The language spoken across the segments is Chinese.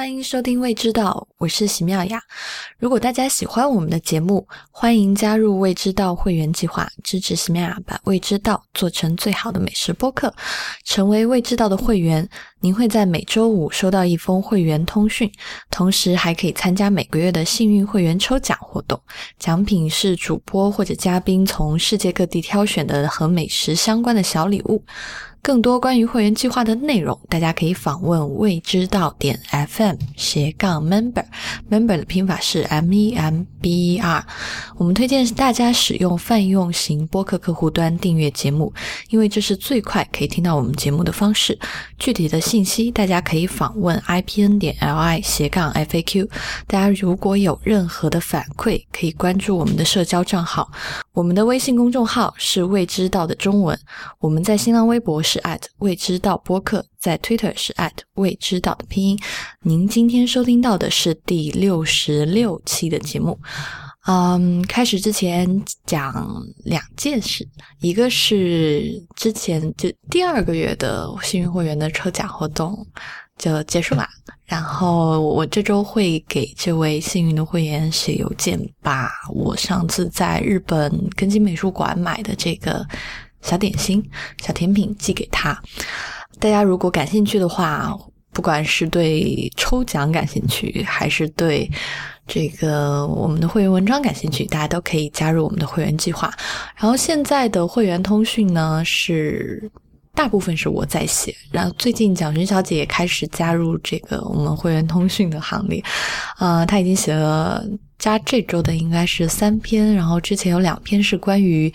欢迎收听《未知道》，我是席妙雅。如果大家喜欢我们的节目，欢迎加入未知道会员计划，支持席妙雅把未知道做成最好的美食播客。成为未知道的会员，您会在每周五收到一封会员通讯，同时还可以参加每个月的幸运会员抽奖活动。奖品是主播或者嘉宾从世界各地挑选的和美食相关的小礼物。更多关于会员计划的内容，大家可以访问未知道点 FM 斜杠 member，member 的拼法是 M E M B E R。我们推荐大家使用泛用型播客客户端订阅节目，因为这是最快可以听到我们节目的方式。具体的信息大家可以访问 IPN 点 LI 斜杠 FAQ。大家如果有任何的反馈，可以关注我们的社交账号。我们的微信公众号是未知道的中文。我们在新浪微博是未知道播客，在 Twitter 是未知道的拼音。您今天收听到的是第六十六期的节目。嗯，开始之前讲两件事，一个是之前就第二个月的幸运会员的抽奖活动就结束嘛，然后我这周会给这位幸运的会员写邮件，把我上次在日本根津美术馆买的这个。小点心、小甜品寄给他。大家如果感兴趣的话，不管是对抽奖感兴趣，还是对这个我们的会员文章感兴趣，大家都可以加入我们的会员计划。然后现在的会员通讯呢，是大部分是我在写，然后最近蒋勋小姐也开始加入这个我们会员通讯的行列。啊，她已经写了加这周的应该是三篇，然后之前有两篇是关于。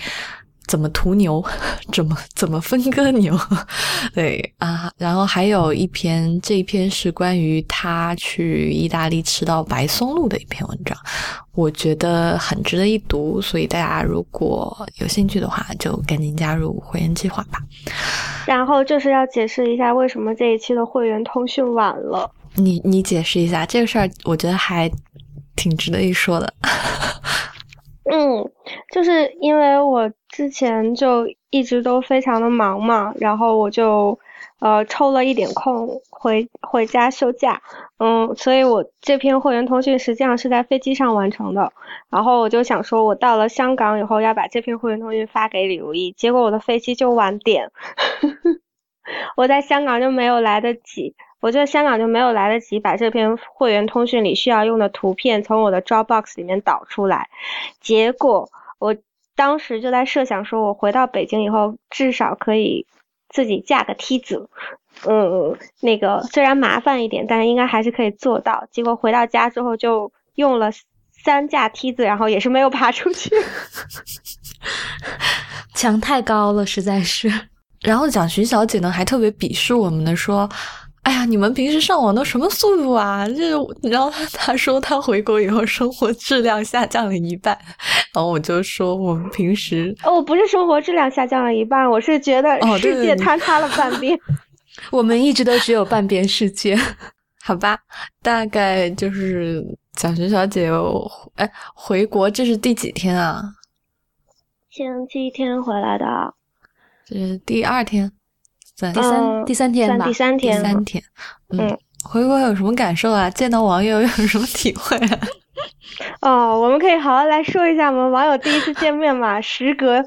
怎么屠牛？怎么怎么分割牛？对啊，然后还有一篇，这一篇是关于他去意大利吃到白松露的一篇文章，我觉得很值得一读，所以大家如果有兴趣的话，就赶紧加入会员计划吧。然后就是要解释一下，为什么这一期的会员通讯晚了？你你解释一下这个事儿，我觉得还挺值得一说的。嗯，就是因为我之前就一直都非常的忙嘛，然后我就呃抽了一点空回回家休假，嗯，所以我这篇会员通讯实际上是在飞机上完成的，然后我就想说，我到了香港以后要把这篇会员通讯发给李如意，结果我的飞机就晚点，我在香港就没有来得及。我在香港就没有来得及把这篇会员通讯里需要用的图片从我的 Dropbox 里面导出来，结果我当时就在设想说，我回到北京以后至少可以自己架个梯子，嗯，那个虽然麻烦一点，但是应该还是可以做到。结果回到家之后就用了三架梯子，然后也是没有爬出去，墙太高了，实在是。然后蒋徐小姐呢还特别鄙视我们的说。哎呀，你们平时上网都什么速度啊？这然后他说他回国以后生活质量下降了一半，然后我就说我们平时哦，不是生活质量下降了一半，我是觉得世界坍塌了半边。我们一直都只有半边世界，好吧？大概就是蒋学小姐哎回国这是第几天啊？星期天回来的，这是第二天。第三第三天吧，第三天，第三天。嗯，回国有什么感受啊？见到网友有什么体会啊？哦，我们可以好好来说一下我们网友第一次见面嘛。时隔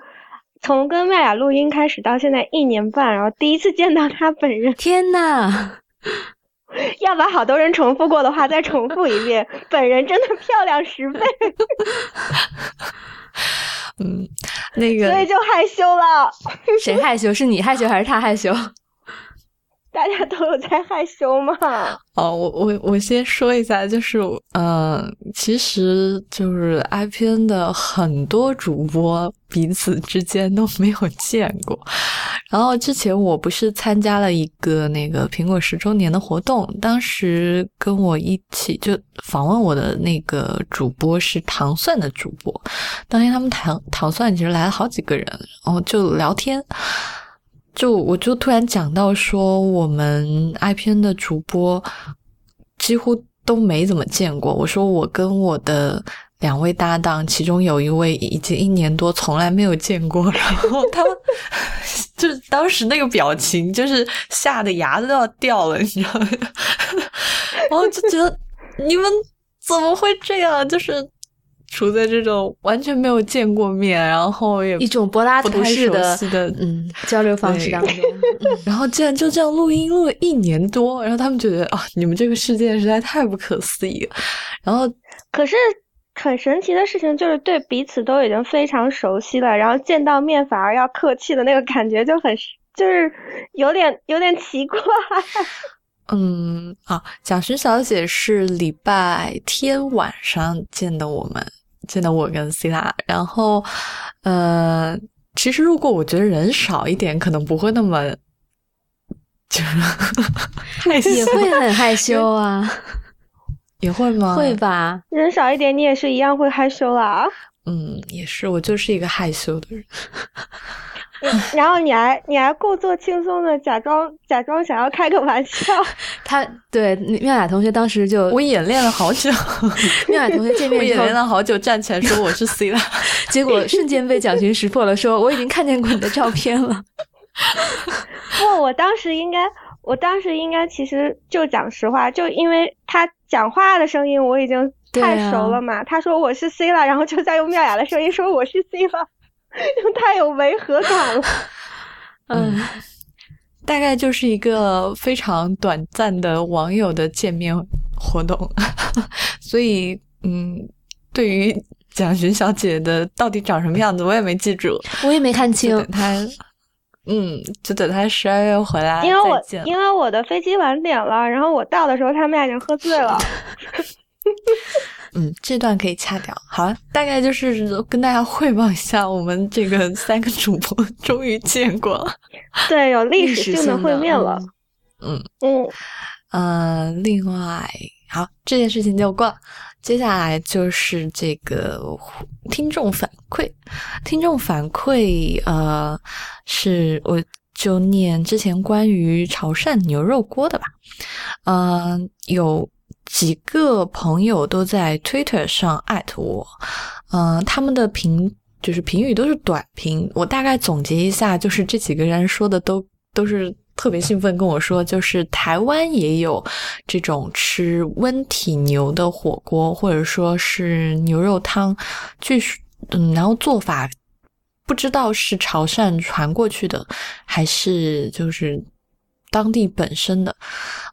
从跟麦雅录音开始到现在一年半，然后第一次见到他本人。天呐！要把好多人重复过的话再重复一遍，本人真的漂亮十倍。嗯，那个，所以就害羞了。谁害羞？是你害羞还是他害羞？大家都有在害羞吗？哦，我我我先说一下，就是，嗯，其实就是 IPN 的很多主播彼此之间都没有见过。然后之前我不是参加了一个那个苹果十周年的活动，当时跟我一起就访问我的那个主播是糖蒜的主播，当天他们糖糖蒜其实来了好几个人，然后就聊天。就我就突然讲到说，我们 IPN 的主播几乎都没怎么见过。我说我跟我的两位搭档，其中有一位已经一年多从来没有见过，然后他们 就是当时那个表情，就是吓得牙都要掉了，你知道吗？然后就觉得你们怎么会这样？就是处在这种完全没有见过面，然后也一种柏拉图式的的嗯交流方式当中，然后竟然就这样录音录了一年多，然后他们觉得啊，你们这个世界实在太不可思议了。然后 可是。很神奇的事情就是对彼此都已经非常熟悉了，然后见到面反而要客气的那个感觉就很，就是有点有点奇怪。嗯，啊，蒋勋小姐是礼拜天晚上见的我们，见到我跟 C 拉，然后，呃，其实如果我觉得人少一点，可能不会那么，就是 也会很害羞啊。也会吗？会吧，人少一点，你也是一样会害羞啦。嗯，也是，我就是一个害羞的人。然后你还你还故作轻松的假装假装想要开个玩笑。他对妙雅同学当时就我演练了好久，妙雅同学见面我演练了好久，站起来说我是 C 了，结果瞬间被蒋勋识破了，说我已经看见过你的照片了。不，我当时应该。我当时应该其实就讲实话，就因为他讲话的声音我已经太熟了嘛。他说我是 C 了，然后就在用妙雅的声音说我是 C 了，太有违和感了。嗯，大概就是一个非常短暂的网友的见面活动，所以嗯，对于蒋勋小姐的到底长什么样子，我也没记住，我也没看清她。嗯，就等他十二月回来。因为我因为我的飞机晚点了，然后我到的时候他们俩已经喝醉了。嗯，这段可以掐掉。好，大概就是跟大家汇报一下，我们这个 三个主播 终于见过了。对，有历史性的会面了。嗯嗯呃，另外，好，这件事情就过了。接下来就是这个听众反馈，听众反馈，呃，是我就念之前关于潮汕牛肉锅的吧，嗯，有几个朋友都在 Twitter 上艾特我，嗯，他们的评就是评语都是短评，我大概总结一下，就是这几个人说的都都是。特别兴奋跟我说，就是台湾也有这种吃温体牛的火锅，或者说是牛肉汤，据说嗯，然后做法不知道是潮汕传过去的，还是就是。当地本身的，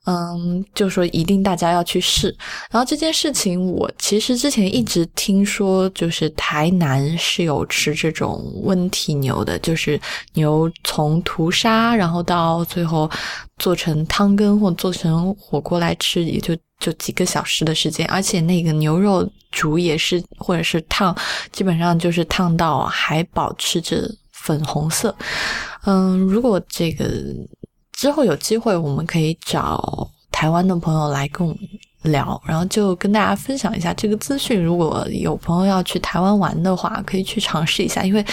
嗯，就说一定大家要去试。然后这件事情，我其实之前一直听说，就是台南是有吃这种温体牛的，就是牛从屠杀，然后到最后做成汤羹或做成火锅来吃，也就就几个小时的时间。而且那个牛肉煮也是，或者是烫，基本上就是烫到还保持着粉红色。嗯，如果这个。之后有机会，我们可以找台湾的朋友来跟我们聊，然后就跟大家分享一下这个资讯。如果有朋友要去台湾玩的话，可以去尝试一下，因为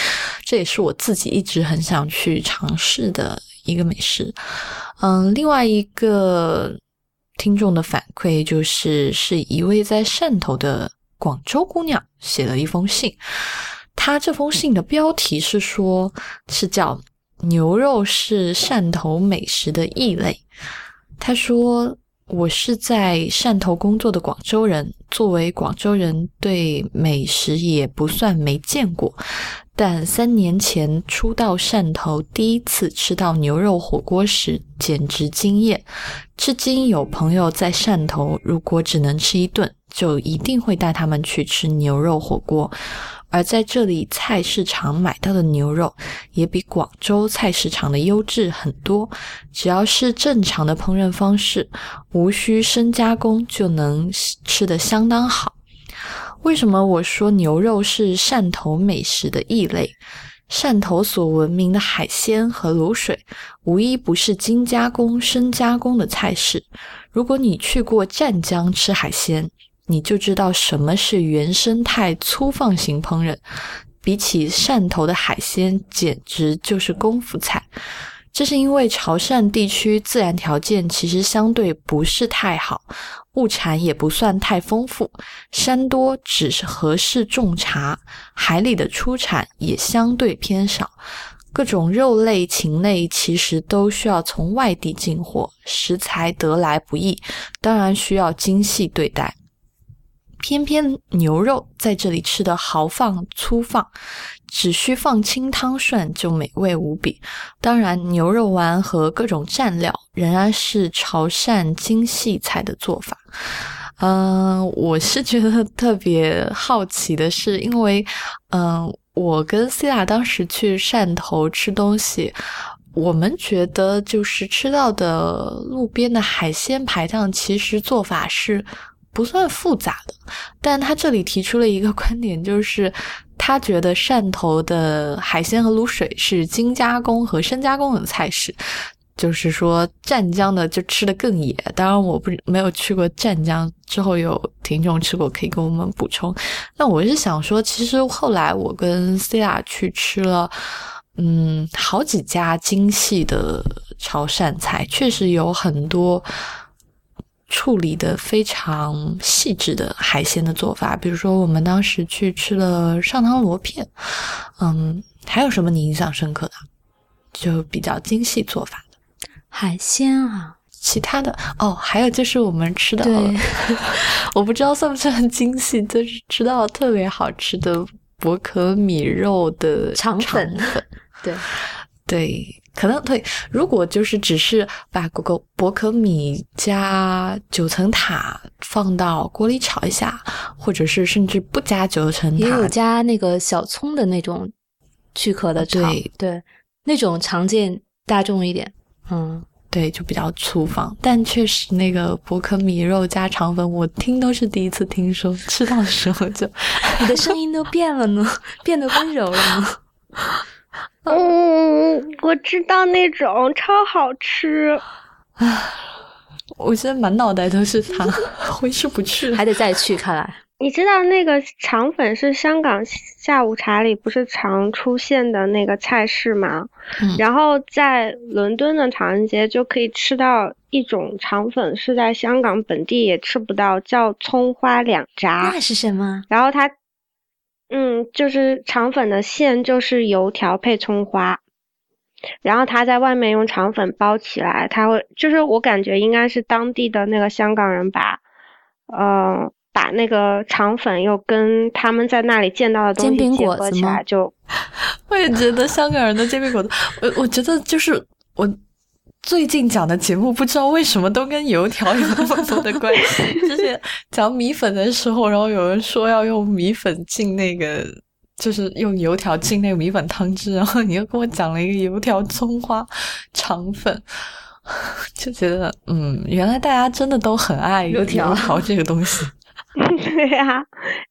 这也是我自己一直很想去尝试的一个美食。嗯，另外一个听众的反馈就是，是一位在汕头的广州姑娘写了一封信，她这封信的标题是说，是叫。牛肉是汕头美食的异类。他说：“我是在汕头工作的广州人，作为广州人，对美食也不算没见过。但三年前初到汕头，第一次吃到牛肉火锅时，简直惊艳。至今有朋友在汕头，如果只能吃一顿，就一定会带他们去吃牛肉火锅。”而在这里，菜市场买到的牛肉也比广州菜市场的优质很多。只要是正常的烹饪方式，无需深加工，就能吃得相当好。为什么我说牛肉是汕头美食的异类？汕头所闻名的海鲜和卤水，无一不是精加工、深加工的菜式。如果你去过湛江吃海鲜，你就知道什么是原生态粗放型烹饪，比起汕头的海鲜，简直就是功夫菜。这是因为潮汕地区自然条件其实相对不是太好，物产也不算太丰富，山多只是合适种茶，海里的出产也相对偏少。各种肉类、禽类其实都需要从外地进货，食材得来不易，当然需要精细对待。偏偏牛肉在这里吃的豪放粗放，只需放清汤涮就美味无比。当然，牛肉丸和各种蘸料仍然是潮汕精细菜的做法。嗯，我是觉得特别好奇的是，因为嗯，我跟 C 亚当时去汕头吃东西，我们觉得就是吃到的路边的海鲜排档，其实做法是。不算复杂的，但他这里提出了一个 观点，就是他觉得汕头的海鲜和卤水是精加工和深加工的菜式，就是说湛江的就吃的更野。当然，我不没有去过湛江，之后有听众吃过可以跟我们补充。那我是想说，其实后来我跟 C 亚去吃了，嗯，好几家精细的潮汕菜，确实有很多。处理的非常细致的海鲜的做法，比如说我们当时去吃了上汤螺片，嗯，还有什么你印象深刻的？就比较精细做法的。海鲜啊，其他的？哦，还有就是我们吃的，我不知道算不算精细，就是吃到特别好吃的薄壳米肉的肠粉，对。对。可能对，如果就是只是把果果薄壳米加九层塔放到锅里炒一下，或者是甚至不加九层塔，也有加那个小葱的那种去壳的炒，对，那种常见大众一点，嗯，对，就比较粗放。但确实那个薄壳米肉加肠粉，我听都是第一次听说，吃到的时候就，你的声音都变了呢，变得温柔了呢。嗯，我知道那种超好吃。啊，我现在满脑袋都是它，回去不去，还得再去。看来你知道那个肠粉是香港下午茶里不是常出现的那个菜式吗？然后在伦敦的唐人街就可以吃到一种肠粉，是在香港本地也吃不到，叫葱花两炸。那是什么？然后它。嗯，就是肠粉的馅就是油条配葱花，然后他在外面用肠粉包起来，他会就是我感觉应该是当地的那个香港人把，呃，把那个肠粉又跟他们在那里见到的东西结合起来，就我也觉得香港人的煎饼果子，我我觉得就是我。最近讲的节目不知道为什么都跟油条有那么多的关系。之前讲米粉的时候，然后有人说要用米粉浸那个，就是用油条浸那个米粉汤汁，然后你又跟我讲了一个油条葱花肠粉，就觉得嗯，原来大家真的都很爱油条这个东西。对呀，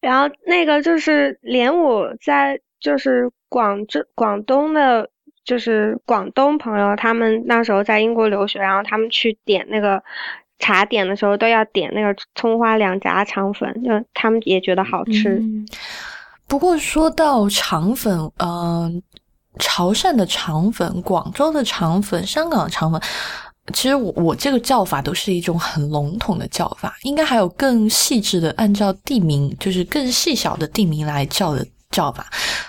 然后那个就是连我在就是广州广东的。就是广东朋友，他们那时候在英国留学，然后他们去点那个茶点的时候，都要点那个葱花两炸肠粉，就他们也觉得好吃。不过说到肠粉，嗯，潮汕的肠粉、广州的肠粉、香港的肠粉，其实我我这个叫法都是一种很笼统的叫法，应该还有更细致的，按照地名，就是更细小的地名来叫的叫法。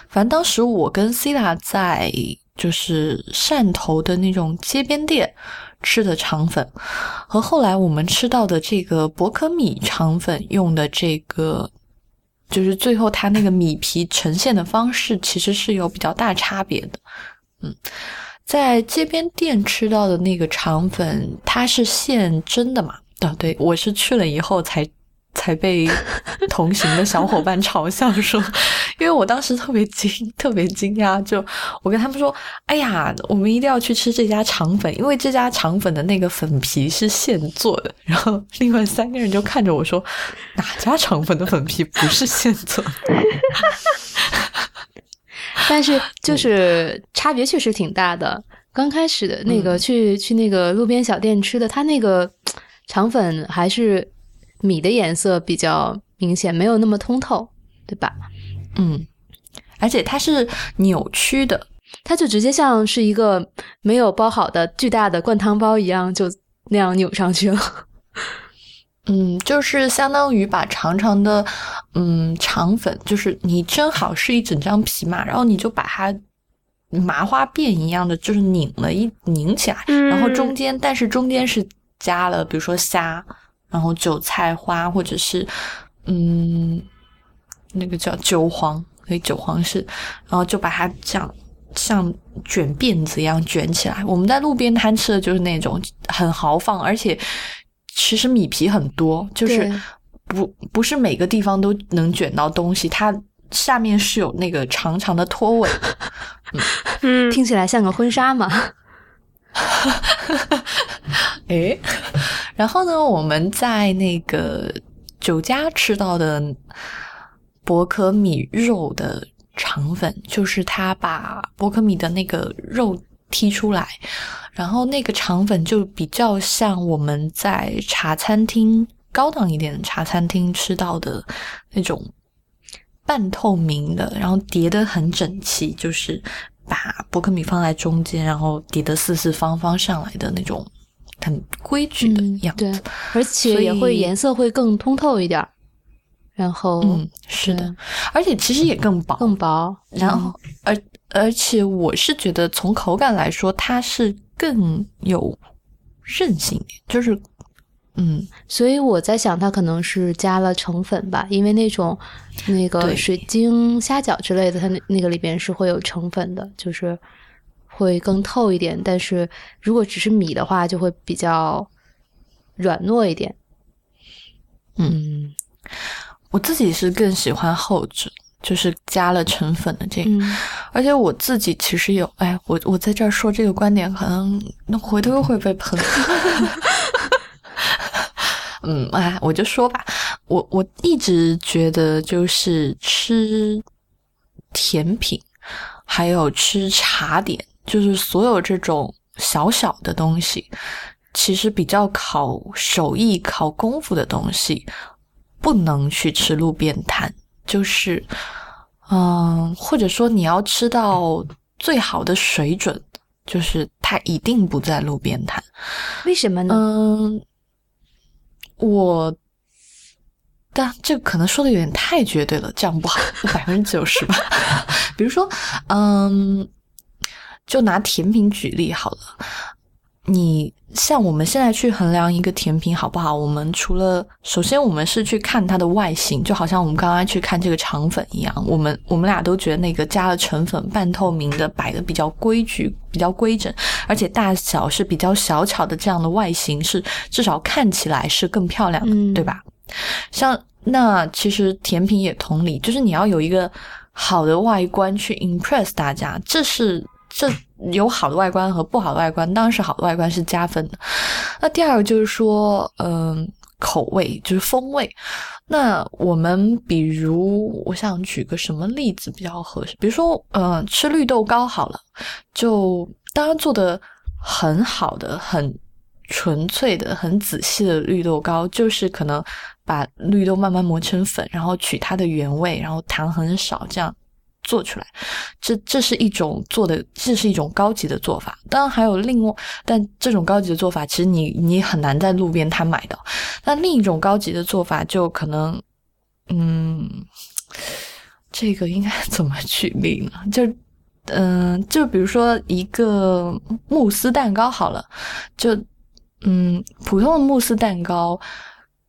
反正当时我跟 c i l a 在。就是汕头的那种街边店吃的肠粉，和后来我们吃到的这个博可米肠粉用的这个，就是最后它那个米皮呈现的方式，其实是有比较大差别的。嗯，在街边店吃到的那个肠粉，它是现蒸的嘛？啊，对，我是去了以后才。才被同行的小伙伴嘲笑说，因为我当时特别惊，特别惊讶，就我跟他们说：“哎呀，我们一定要去吃这家肠粉，因为这家肠粉的那个粉皮是现做的。”然后另外三个人就看着我说：“哪家肠粉的粉皮不是现做的？”但是就是差别确实挺大的。刚开始的那个去去那个路边小店吃的，他那个肠粉还是。米的颜色比较明显，没有那么通透，对吧？嗯，而且它是扭曲的，它就直接像是一个没有包好的巨大的灌汤包一样，就那样扭上去了。嗯，就是相当于把长长的嗯肠粉，就是你蒸好是一整张皮嘛，然后你就把它麻花辫一样的，就是拧了一拧起来，然后中间但是中间是加了比如说虾，然后韭菜花或者是嗯那个叫韭黄，所以韭黄是，然后就把它这样像卷辫子一样卷起来。我们在路边摊吃的就是那种很豪放，而且。其实米皮很多，就是不不是每个地方都能卷到东西，它下面是有那个长长的拖尾。嗯，听起来像个婚纱嘛。哎，然后呢，我们在那个酒家吃到的薄壳米肉的肠粉，就是他把薄壳米的那个肉剔出来。然后那个肠粉就比较像我们在茶餐厅高档一点的茶餐厅吃到的那种半透明的，然后叠得很整齐，就是把薄克米放在中间，然后叠得四四方方上来的那种很规矩的样子。对，而且也会颜色会更通透一点。然后，嗯，是的，而且其实也更薄，更薄。然后，而而且我是觉得从口感来说，它是。更有韧性点，就是，嗯，所以我在想，它可能是加了成粉吧，因为那种那个水晶虾饺之类的，它那那个里边是会有成粉的，就是会更透一点。但是如果只是米的话，就会比较软糯一点。嗯，我自己是更喜欢后者。就是加了成粉的这个，而且我自己其实有，哎，我我在这儿说这个观点，可能那回头又会被喷。嗯，哎，我就说吧，我我一直觉得就是吃甜品，还有吃茶点，就是所有这种小小的东西，其实比较考手艺、考功夫的东西，不能去吃路边摊。就是，嗯，或者说你要吃到最好的水准，就是它一定不在路边摊。为什么呢？嗯，我，但这可能说的有点太绝对了，这样不好，百分之九十吧。比如说，嗯，就拿甜品举例好了。你像我们现在去衡量一个甜品好不好，我们除了首先我们是去看它的外形，就好像我们刚刚去看这个肠粉一样，我们我们俩都觉得那个加了成粉半透明的摆的比较规矩、比较规整，而且大小是比较小巧的，这样的外形是至少看起来是更漂亮的，对吧？像那其实甜品也同理，就是你要有一个好的外观去 impress 大家，这是。这有好的外观和不好的外观，当然是好的外观是加分的。那第二个就是说，嗯，口味就是风味。那我们比如，我想举个什么例子比较合适？比如说，嗯，吃绿豆糕好了，就当然做的很好的、很纯粹的、很仔细的绿豆糕，就是可能把绿豆慢慢磨成粉，然后取它的原味，然后糖很少，这样。做出来，这这是一种做的，这是一种高级的做法。当然还有另外，但这种高级的做法，其实你你很难在路边摊买到。那另一种高级的做法，就可能，嗯，这个应该怎么举例呢？就，嗯，就比如说一个慕斯蛋糕好了，就，嗯，普通的慕斯蛋糕，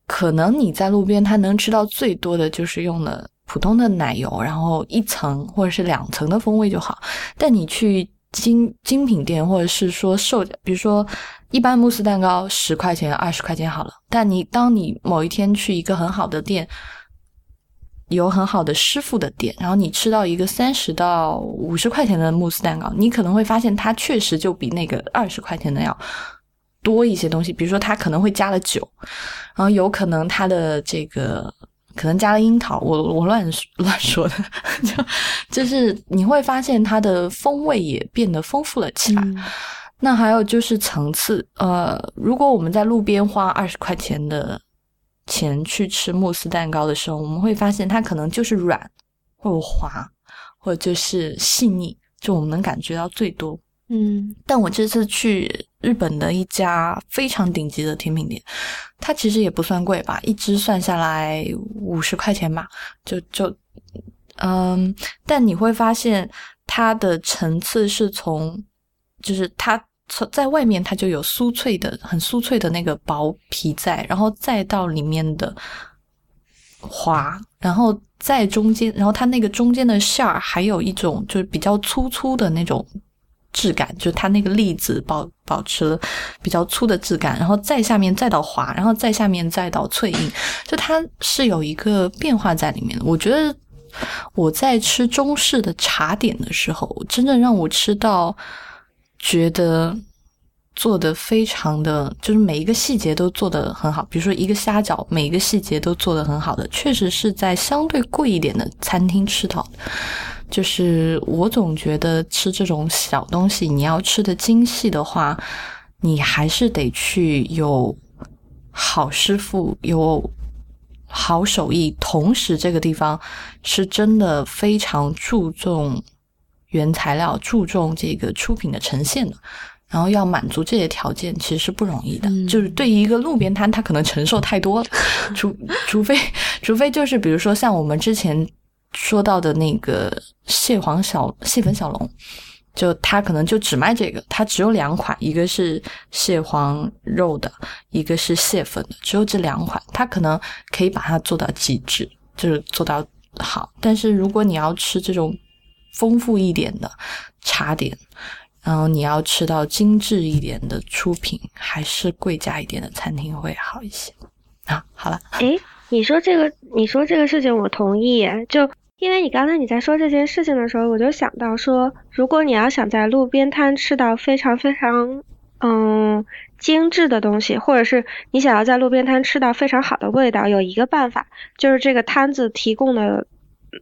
可能你在路边摊能吃到最多的就是用了。普通的奶油，然后一层或者是两层的风味就好。但你去精精品店，或者是说售价，比如说一般慕斯蛋糕十块钱、二十块钱好了。但你当你某一天去一个很好的店，有很好的师傅的店，然后你吃到一个三十到五十块钱的慕斯蛋糕，你可能会发现它确实就比那个二十块钱的要多一些东西。比如说它可能会加了酒，然后有可能它的这个。可能加了樱桃，我我乱 乱说的，就就是你会发现它的风味也变得丰富了起来。那还有就是层次，呃，如果我们在路边花二十块钱的钱去吃慕斯蛋糕的时候，我们会发现它可能就是软，或者滑，或者就是细腻。就我们能感觉到最多。嗯，但我这次去日本的一家非常顶级的甜品店，它其实也不算贵吧，一支算下来五十块钱吧，就就，嗯，但你会发现它的层次是从，就是它从在外面它就有酥脆的、很酥脆的那个薄皮在，然后再到里面的滑，然后在中间，然后它那个中间的馅儿还有一种就是比较粗粗的那种。质感就它那个粒子保保持了比较粗的质感，然后再下面再到滑，然后再下面再到脆硬，就它是有一个变化在里面的。我觉得我在吃中式的茶点的时候，真正让我吃到觉得做的非常的，就是每一个细节都做的很好。比如说一个虾饺，每一个细节都做的很好的，确实是在相对贵一点的餐厅吃到。就是我总觉得吃这种小东西，你要吃的精细的话，你还是得去有好师傅、有好手艺。同时，这个地方是真的非常注重原材料、注重这个出品的呈现的。然后要满足这些条件，其实是不容易的。就是对于一个路边摊，他可能承受太多了，除除非除非就是比如说像我们之前。说到的那个蟹黄小蟹粉小笼，就它可能就只卖这个，它只有两款，一个是蟹黄肉的，一个是蟹粉的，只有这两款，它可能可以把它做到极致，就是做到好。但是如果你要吃这种丰富一点的茶点，然后你要吃到精致一点的出品，还是贵价一点的餐厅会好一些啊。好了，诶，你说这个，你说这个事情，我同意，就。因为你刚才你在说这件事情的时候，我就想到说，如果你要想在路边摊吃到非常非常嗯精致的东西，或者是你想要在路边摊吃到非常好的味道，有一个办法，就是这个摊子提供的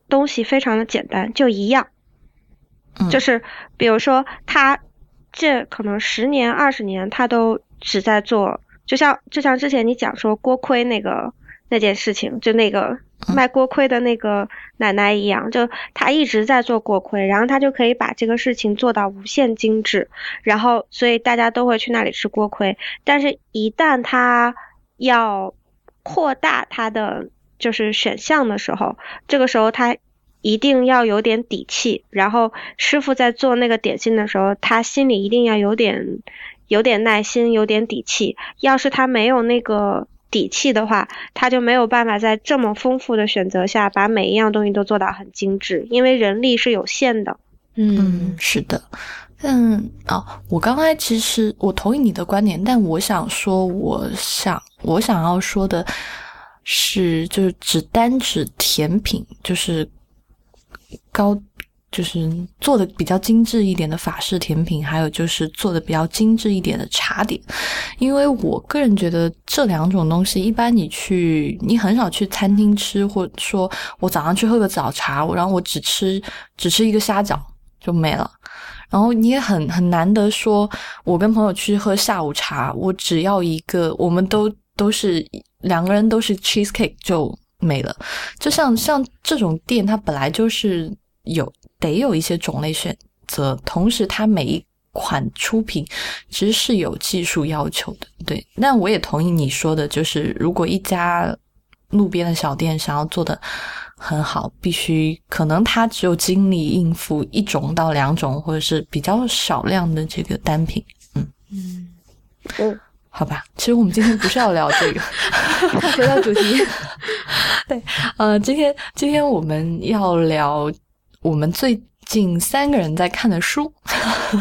东西非常的简单，就一样，就是比如说他这可能十年二十年他都只在做，就像就像之前你讲说锅盔那个那件事情，就那个。卖锅盔的那个奶奶一样，就她一直在做锅盔，然后她就可以把这个事情做到无限精致，然后所以大家都会去那里吃锅盔。但是，一旦她要扩大她的就是选项的时候，这个时候她一定要有点底气。然后，师傅在做那个点心的时候，他心里一定要有点有点耐心，有点底气。要是他没有那个。底气的话，他就没有办法在这么丰富的选择下把每一样东西都做到很精致，因为人力是有限的。嗯，是的。嗯，哦，我刚才其实我同意你的观点，但我想说，我想我想要说的是，就是只单指甜品，就是高。就是做的比较精致一点的法式甜品，还有就是做的比较精致一点的茶点，因为我个人觉得这两种东西，一般你去你很少去餐厅吃，或者说我早上去喝个早茶，然后我只吃只吃一个虾饺就没了，然后你也很很难得说，我跟朋友去喝下午茶，我只要一个，我们都都是两个人都是 cheesecake 就没了，就像像这种店，它本来就是有。得有一些种类选择，同时它每一款出品其实是有技术要求的，对。那我也同意你说的，就是如果一家路边的小店想要做的很好，必须可能它只有精力应付一种到两种，或者是比较少量的这个单品。嗯嗯嗯，好吧。其实我们今天不是要聊这个，回到主题。对，呃，今天今天我们要聊。我们最近三个人在看的书。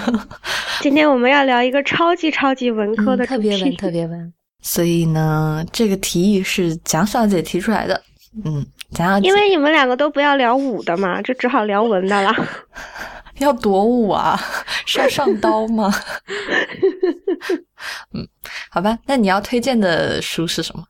今天我们要聊一个超级超级文科的特别文，特别文。所以呢，这个提议是蒋小姐提出来的。嗯，蒋小姐，因为你们两个都不要聊武的嘛，就只好聊文的了。要夺武啊？是要上刀吗？嗯，好吧，那你要推荐的书是什么？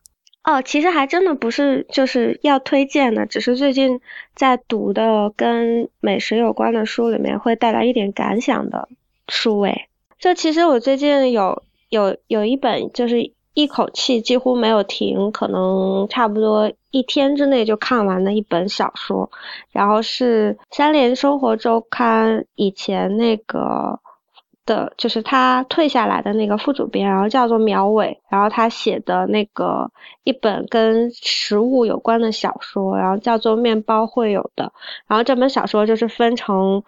哦，其实还真的不是就是要推荐的，只是最近在读的跟美食有关的书里面会带来一点感想的书诶。就其实我最近有有有一本就是一口气几乎没有停，可能差不多一天之内就看完的一本小说。然后是三联生活周刊以前那个的，就是他退下来的那个副主编，然后叫做苗伟，然后他写的那个一本跟食物有关的小说，然后叫做《面包会有的》。然后这本小说就是分成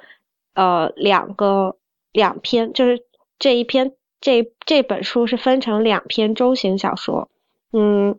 呃两个两篇，就是这一篇。这这本书是分成两篇中型小说，嗯，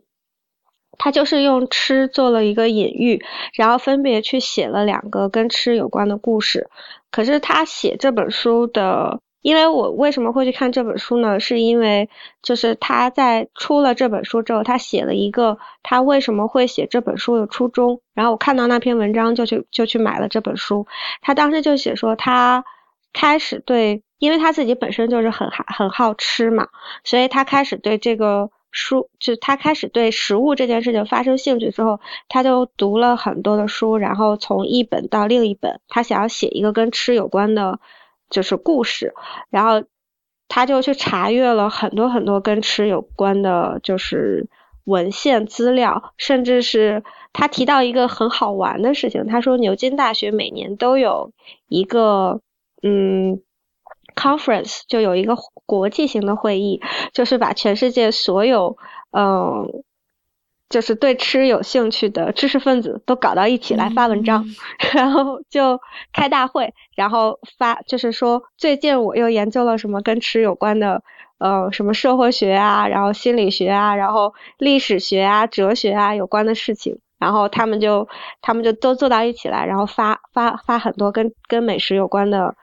他就是用吃做了一个隐喻，然后分别去写了两个跟吃有关的故事。可是他写这本书的，因为我为什么会去看这本书呢？是因为就是他在出了这本书之后，他写了一个他为什么会写这本书的初衷。然后我看到那篇文章就去就去买了这本书。他当时就写说他开始对。因为他自己本身就是很很好吃嘛，所以他开始对这个书，就他开始对食物这件事情发生兴趣之后，他就读了很多的书，然后从一本到另一本，他想要写一个跟吃有关的，就是故事，然后他就去查阅了很多很多跟吃有关的，就是文献资料，甚至是他提到一个很好玩的事情，他说牛津大学每年都有一个，嗯。Conference 就有一个国际型的会议，就是把全世界所有嗯，就是对吃有兴趣的知识分子都搞到一起来发文章，然后就开大会，然后发就是说最近我又研究了什么跟吃有关的呃什么社会学啊，然后心理学啊，然后历史学啊、哲学啊有关的事情，然后他们就他们就都坐到一起来，然后发发发很多跟跟美食有关的。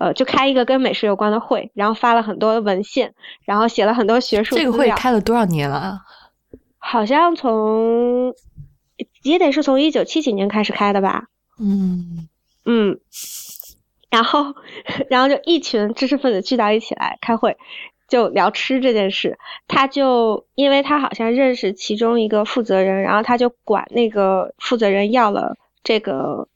呃，就开一个跟美食有关的会，然后发了很多文献，然后写了很多学术。这个会开了多少年了？好像从也得是从一九七几年开始开的吧。嗯嗯，然后然后就一群知识分子聚到一起来开会，就聊吃这件事。他就因为他好像认识其中一个负责人，然后他就管那个负责人要了这个。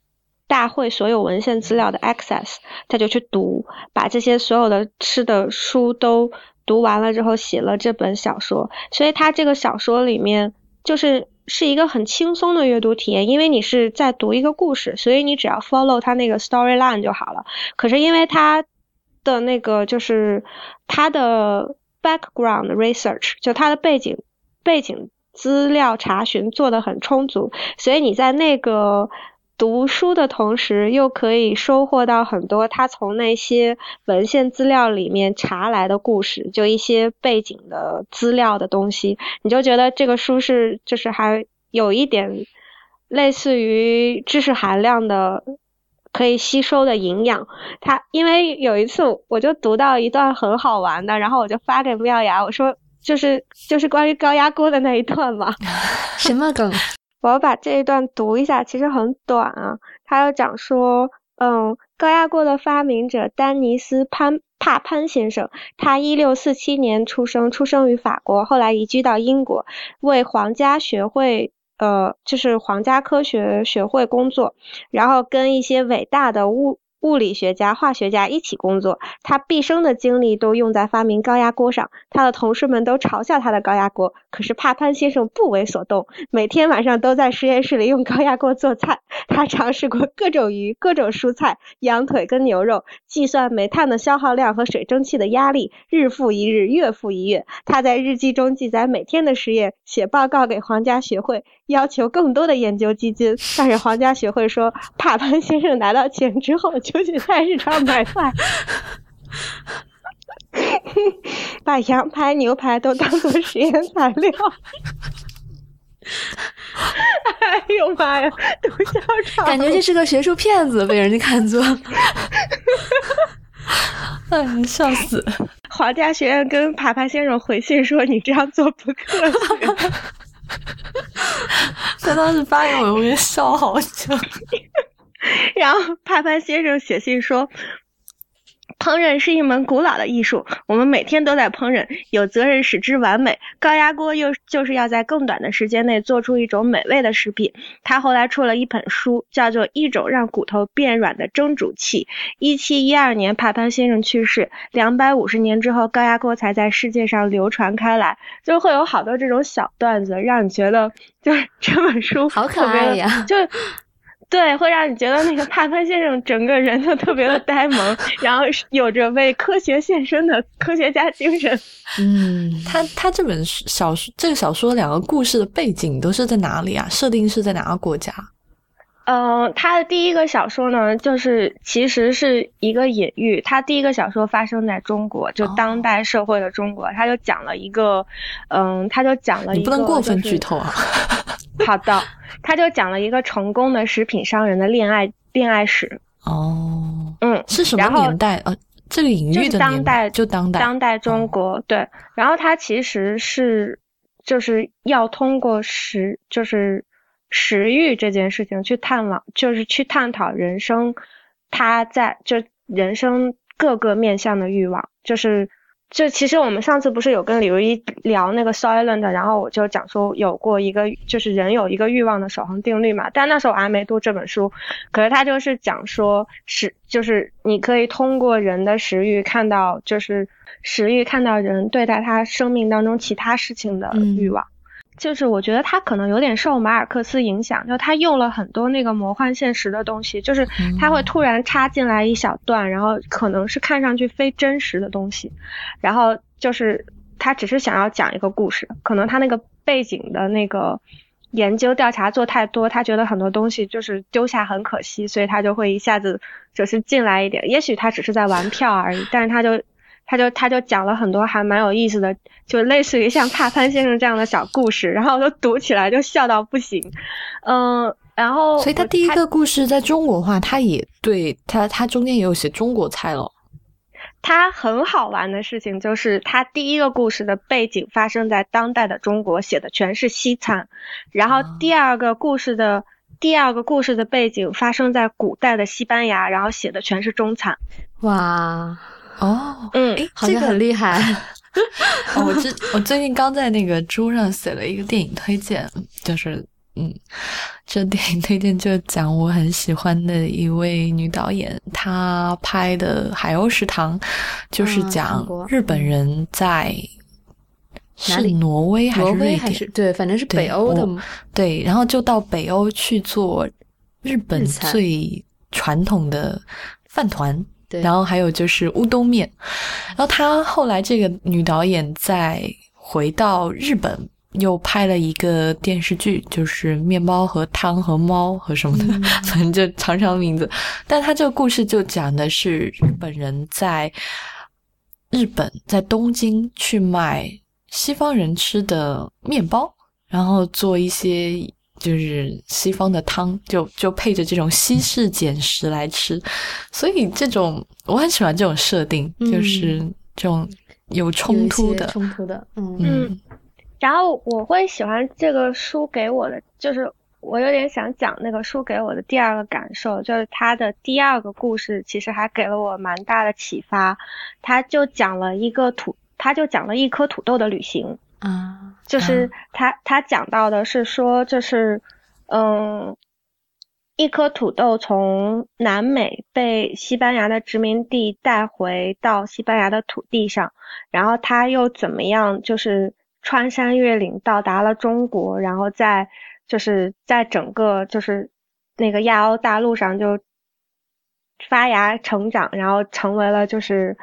大会所有文献资料的 access，他就去读，把这些所有的吃的书都读完了之后，写了这本小说。所以他这个小说里面就是是一个很轻松的阅读体验，因为你是在读一个故事，所以你只要 follow 他那个 storyline 就好了。可是因为他的那个就是他的 background research，就他的背景背景资料查询做的很充足，所以你在那个。读书的同时，又可以收获到很多他从那些文献资料里面查来的故事，就一些背景的资料的东西，你就觉得这个书是就是还有一点类似于知识含量的，可以吸收的营养。他因为有一次我就读到一段很好玩的，然后我就发给妙雅，我说就是就是关于高压锅的那一段嘛。什么梗？我要把这一段读一下，其实很短啊。他要讲说，嗯，高压锅的发明者丹尼斯潘帕潘先生，他一六四七年出生，出生于法国，后来移居到英国，为皇家学会，呃，就是皇家科学学会工作，然后跟一些伟大的物。物理学家、化学家一起工作，他毕生的精力都用在发明高压锅上。他的同事们都嘲笑他的高压锅，可是帕潘先生不为所动，每天晚上都在实验室里用高压锅做菜。他尝试过各种鱼、各种蔬菜、羊腿跟牛肉，计算煤炭的消耗量和水蒸气的压力，日复一日，月复一月。他在日记中记载每天的实验，写报告给皇家学会，要求更多的研究基金。但是皇家学会说，帕潘先生拿到钱之后就。就去菜市场买菜，把羊排、牛排都当做实验材料。哎呦妈呀！读校场，感觉这是个学术骗子，被人家看作。哎，笑死！皇家学院跟爬爬先生回信说：“你这样做不科学。”他当时发给我，我也笑好久。然后帕潘先生写信说，烹饪是一门古老的艺术，我们每天都在烹饪，有责任使之完美。高压锅又就是要在更短的时间内做出一种美味的食品。他后来出了一本书，叫做《一种让骨头变软的蒸煮器》。一七一二年，帕潘先生去世，两百五十年之后，高压锅才在世界上流传开来。就会有好多这种小段子，让你觉得就是这本书好可爱呀，就。对，会让你觉得那个帕潘先生整个人都特别的呆萌，然后有着为科学献身的科学家精神。嗯，他他这本小说这个小说两个故事的背景都是在哪里啊？设定是在哪个国家？嗯，他的第一个小说呢，就是其实是一个隐喻。他第一个小说发生在中国，就当代社会的中国，他就讲了一个，嗯，他就讲了一个，你不能过分剧透啊。好的，他就讲了一个成功的食品商人的恋爱恋爱史。哦，嗯，是什么年代？呃，这个隐喻的当代就当代当代中国对。然后他其实是就是要通过食就是。食欲这件事情去探望，就是去探讨人生，他在就人生各个面向的欲望，就是就其实我们上次不是有跟李如一聊那个 Silent，然后我就讲说有过一个就是人有一个欲望的守恒定律嘛，但那时候我还没读这本书，可是他就是讲说食就是你可以通过人的食欲看到就是食欲看到人对待他生命当中其他事情的欲望。就是我觉得他可能有点受马尔克斯影响，就他用了很多那个魔幻现实的东西，就是他会突然插进来一小段，然后可能是看上去非真实的东西，然后就是他只是想要讲一个故事，可能他那个背景的那个研究调查做太多，他觉得很多东西就是丢下很可惜，所以他就会一下子就是进来一点，也许他只是在玩票而已，但是他就。他就他就讲了很多还蛮有意思的，就类似于像帕潘先生这样的小故事，然后我就读起来就笑到不行，嗯，然后所以他第一个故事在中国话，他也对他他中间也有写中国菜了。他很好玩的事情就是他第一个故事的背景发生在当代的中国，写的全是西餐，然后第二个故事的第二个故事的背景发生在古代的西班牙，然后写的全是中餐。哇。哦，嗯，这个很厉害。我最我最近刚在那个猪上写了一个电影推荐，就是嗯，这电影推荐就讲我很喜欢的一位女导演，她拍的《海鸥食堂》，就是讲日本人在哪里？挪威还是瑞典？对，反正是北欧的。对，然后就到北欧去做日本最传统的饭团。然后还有就是乌冬面，然后他后来这个女导演在回到日本又拍了一个电视剧，就是面包和汤和猫和什么的，反正就长长名字。但他这个故事就讲的是日本人在日本在东京去买西方人吃的面包，然后做一些。就是西方的汤，就就配着这种西式简食来吃，所以这种我很喜欢这种设定，就是这种有冲突的冲突的，嗯嗯。然后我会喜欢这个书给我的，就是我有点想讲那个书给我的第二个感受，就是它的第二个故事其实还给了我蛮大的启发。他就讲了一个土，他就讲了一颗土豆的旅行。啊，就是他他讲到的是说，就是嗯，一颗土豆从南美被西班牙的殖民地带回到西班牙的土地上，然后他又怎么样，就是穿山越岭到达了中国，然后在就是在整个就是那个亚欧大陆上就发芽成长，然后成为了就是。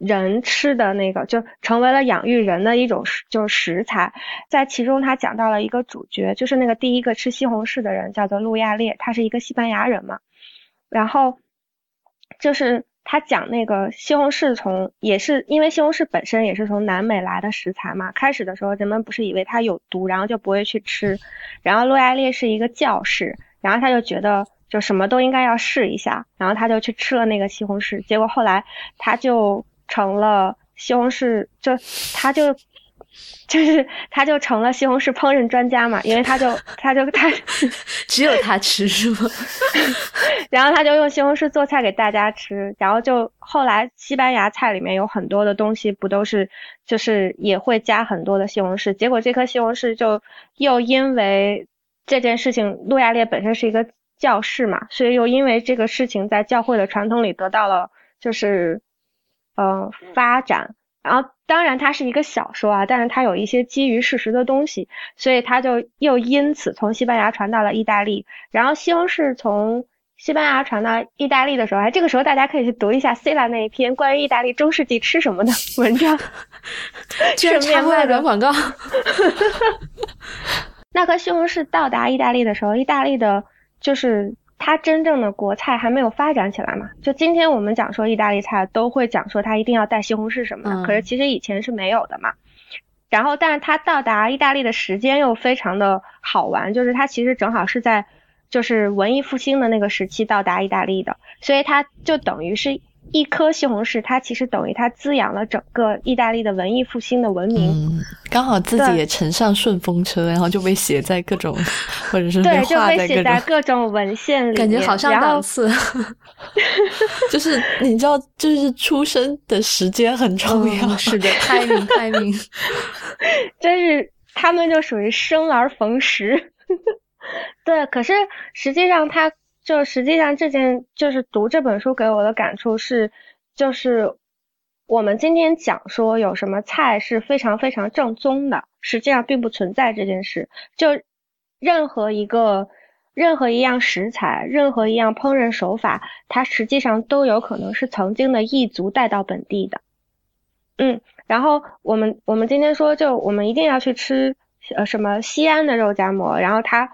人吃的那个就成为了养育人的一种就是食材，在其中他讲到了一个主角，就是那个第一个吃西红柿的人，叫做路亚列，他是一个西班牙人嘛。然后就是他讲那个西红柿从也是因为西红柿本身也是从南美来的食材嘛。开始的时候人们不是以为它有毒，然后就不会去吃。然后路亚列是一个教士，然后他就觉得就什么都应该要试一下，然后他就去吃了那个西红柿，结果后来他就。成了西红柿，就他就就是他就成了西红柿烹饪专家嘛，因为他就他就他 只有他吃是吗？然后他就用西红柿做菜给大家吃，然后就后来西班牙菜里面有很多的东西不都是就是也会加很多的西红柿，结果这颗西红柿就又因为这件事情，路亚列本身是一个教士嘛，所以又因为这个事情在教会的传统里得到了就是嗯发展。然后，当然它是一个小说啊，但是它有一些基于事实的东西，所以它就又因此从西班牙传到了意大利。然后西红柿从西班牙传到意大利的时候，哎，这个时候大家可以去读一下 C 拉那一篇关于意大利中世纪吃什么的 文章。这是插播软广告。那颗西红柿到达意大利的时候，意大利的就是。它真正的国菜还没有发展起来嘛？就今天我们讲说意大利菜，都会讲说它一定要带西红柿什么的。可是其实以前是没有的嘛。然后，但是它到达意大利的时间又非常的好玩，就是它其实正好是在就是文艺复兴的那个时期到达意大利的，所以它就等于是。一颗西红柿，它其实等于它滋养了整个意大利的文艺复兴的文明。嗯，刚好自己也乘上顺风车，然后就被写在各种，或者是对，就被写在各种文献里，感觉好上档次。就是你知道，就是出生的时间很重要，是的，开明开明，真是他们就属于生而逢时。对，可是实际上他。就实际上这件就是读这本书给我的感触是，就是我们今天讲说有什么菜是非常非常正宗的，实际上并不存在这件事。就任何一个任何一样食材，任何一样烹饪手法，它实际上都有可能是曾经的异族带到本地的。嗯，然后我们我们今天说，就我们一定要去吃呃什么西安的肉夹馍，然后它。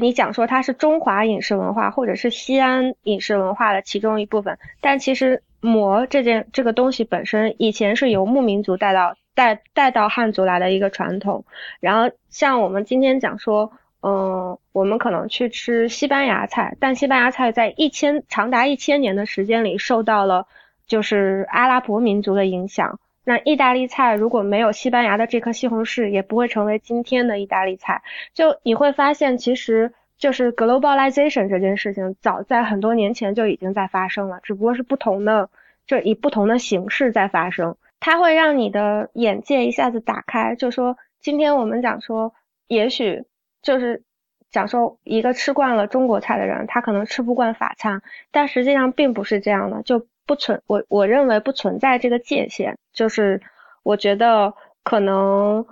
你讲说它是中华饮食文化，或者是西安饮食文化的其中一部分，但其实馍这件这个东西本身以前是游牧民族带到带带到汉族来的一个传统。然后像我们今天讲说，嗯，我们可能去吃西班牙菜，但西班牙菜在一千长达一千年的时间里受到了就是阿拉伯民族的影响。那意大利菜如果没有西班牙的这颗西红柿，也不会成为今天的意大利菜。就你会发现，其实就是 globalization 这件事情，早在很多年前就已经在发生了，只不过是不同的，就以不同的形式在发生。它会让你的眼界一下子打开，就说今天我们讲说，也许就是讲说一个吃惯了中国菜的人，他可能吃不惯法餐，但实际上并不是这样的。就不存我我认为不存在这个界限，就是我觉得可能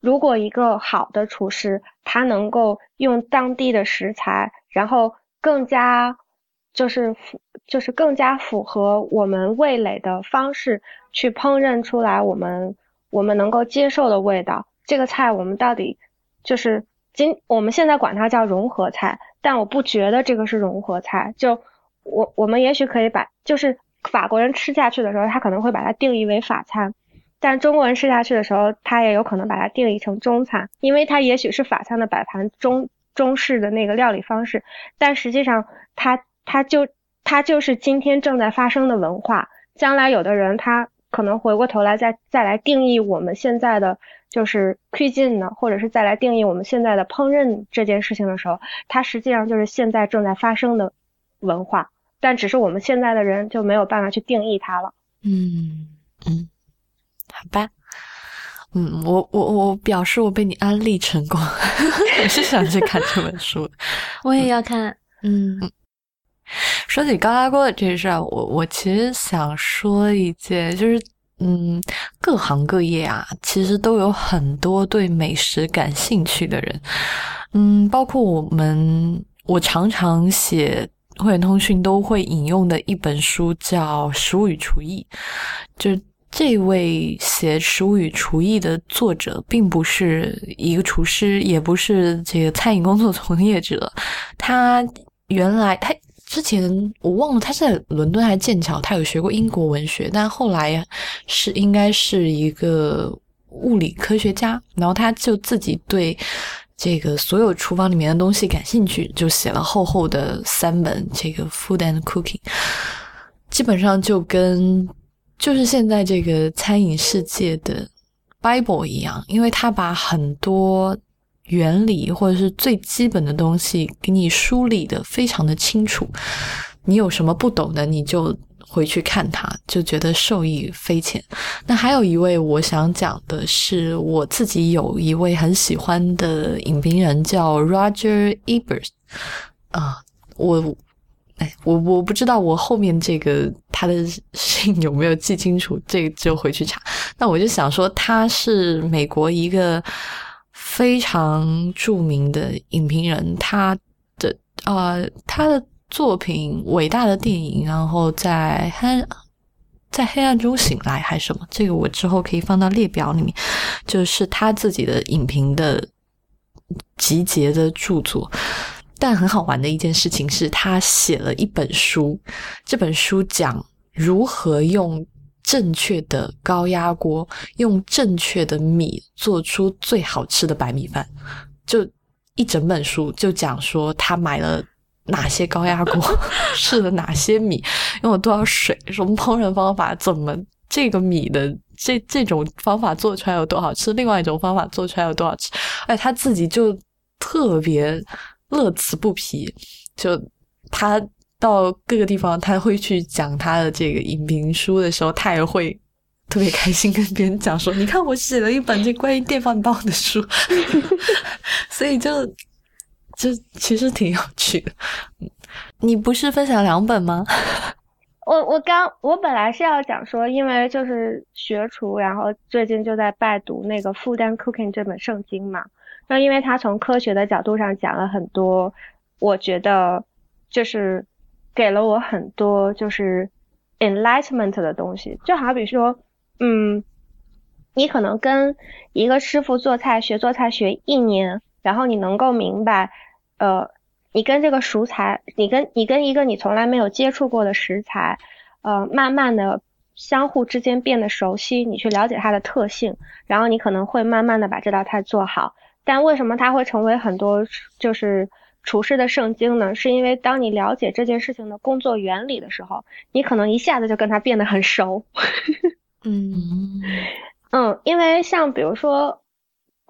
如果一个好的厨师，他能够用当地的食材，然后更加就是符就是更加符合我们味蕾的方式去烹饪出来我们我们能够接受的味道，这个菜我们到底就是今我们现在管它叫融合菜，但我不觉得这个是融合菜，就。我我们也许可以把，就是法国人吃下去的时候，他可能会把它定义为法餐，但中国人吃下去的时候，他也有可能把它定义成中餐，因为它也许是法餐的摆盘中中式的那个料理方式，但实际上它它就它就是今天正在发生的文化，将来有的人他可能回过头来再再来定义我们现在的就是 cuisine 呢，或者是再来定义我们现在的烹饪这件事情的时候，它实际上就是现在正在发生的文化。但只是我们现在的人就没有办法去定义它了。嗯嗯，好吧。嗯，我我我表示我被你安利成功，我是想去看这本书。我也要看。嗯，说起高压锅的这事儿，我我其实想说一件，就是嗯，各行各业啊，其实都有很多对美食感兴趣的人。嗯，包括我们，我常常写。会员通讯都会引用的一本书叫《食物与厨艺》，就这位写《食物与厨艺》的作者，并不是一个厨师，也不是这个餐饮工作从业者。他原来他之前我忘了他是在伦敦还是剑桥，他有学过英国文学，但后来是应该是一个物理科学家，然后他就自己对。这个所有厨房里面的东西感兴趣，就写了厚厚的三本这个《Food and Cooking》，基本上就跟就是现在这个餐饮世界的 Bible 一样，因为它把很多原理或者是最基本的东西给你梳理的非常的清楚。你有什么不懂的，你就回去看它，就觉得受益匪浅。那还有一位我想讲的是，我自己有一位很喜欢的影评人叫 Roger Ebert 啊，我。哎，我我不知道我后面这个他的姓有没有记清楚，这个就回去查。那我就想说，他是美国一个非常著名的影评人，他的啊，他的作品伟大的电影，然后在黑在黑暗中醒来还是什么，这个我之后可以放到列表里面，就是他自己的影评的集结的著作。但很好玩的一件事情是，他写了一本书。这本书讲如何用正确的高压锅，用正确的米做出最好吃的白米饭。就一整本书就讲说，他买了哪些高压锅，试的哪些米，用了多少水，什么烹饪方法，怎么这个米的这这种方法做出来有多好吃，另外一种方法做出来有多好吃。哎，他自己就特别。乐此不疲，就他到各个地方，他会去讲他的这个影评书的时候，他也会特别开心跟别人讲说：“ 你看，我写了一本这关于电饭煲的书。”所以就就其实挺有趣的。你不是分享两本吗？我我刚我本来是要讲说，因为就是学厨，然后最近就在拜读那个《复旦 Cooking》这本圣经嘛。那因为他从科学的角度上讲了很多，我觉得就是给了我很多就是 enlightenment 的东西，就好比说，嗯，你可能跟一个师傅做菜学做菜学一年，然后你能够明白，呃，你跟这个食材，你跟你跟一个你从来没有接触过的食材，呃，慢慢的相互之间变得熟悉，你去了解它的特性，然后你可能会慢慢的把这道菜做好。但为什么它会成为很多就是厨师的圣经呢？是因为当你了解这件事情的工作原理的时候，你可能一下子就跟他变得很熟。嗯嗯，因为像比如说，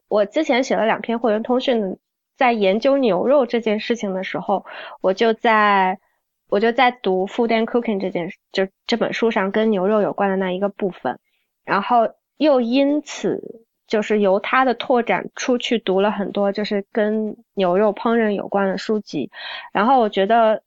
我之前写了两篇会员通讯，在研究牛肉这件事情的时候，我就在我就在读《Food and Cooking》这件就这本书上跟牛肉有关的那一个部分，然后又因此。就是由他的拓展出去读了很多，就是跟牛肉烹饪有关的书籍。然后我觉得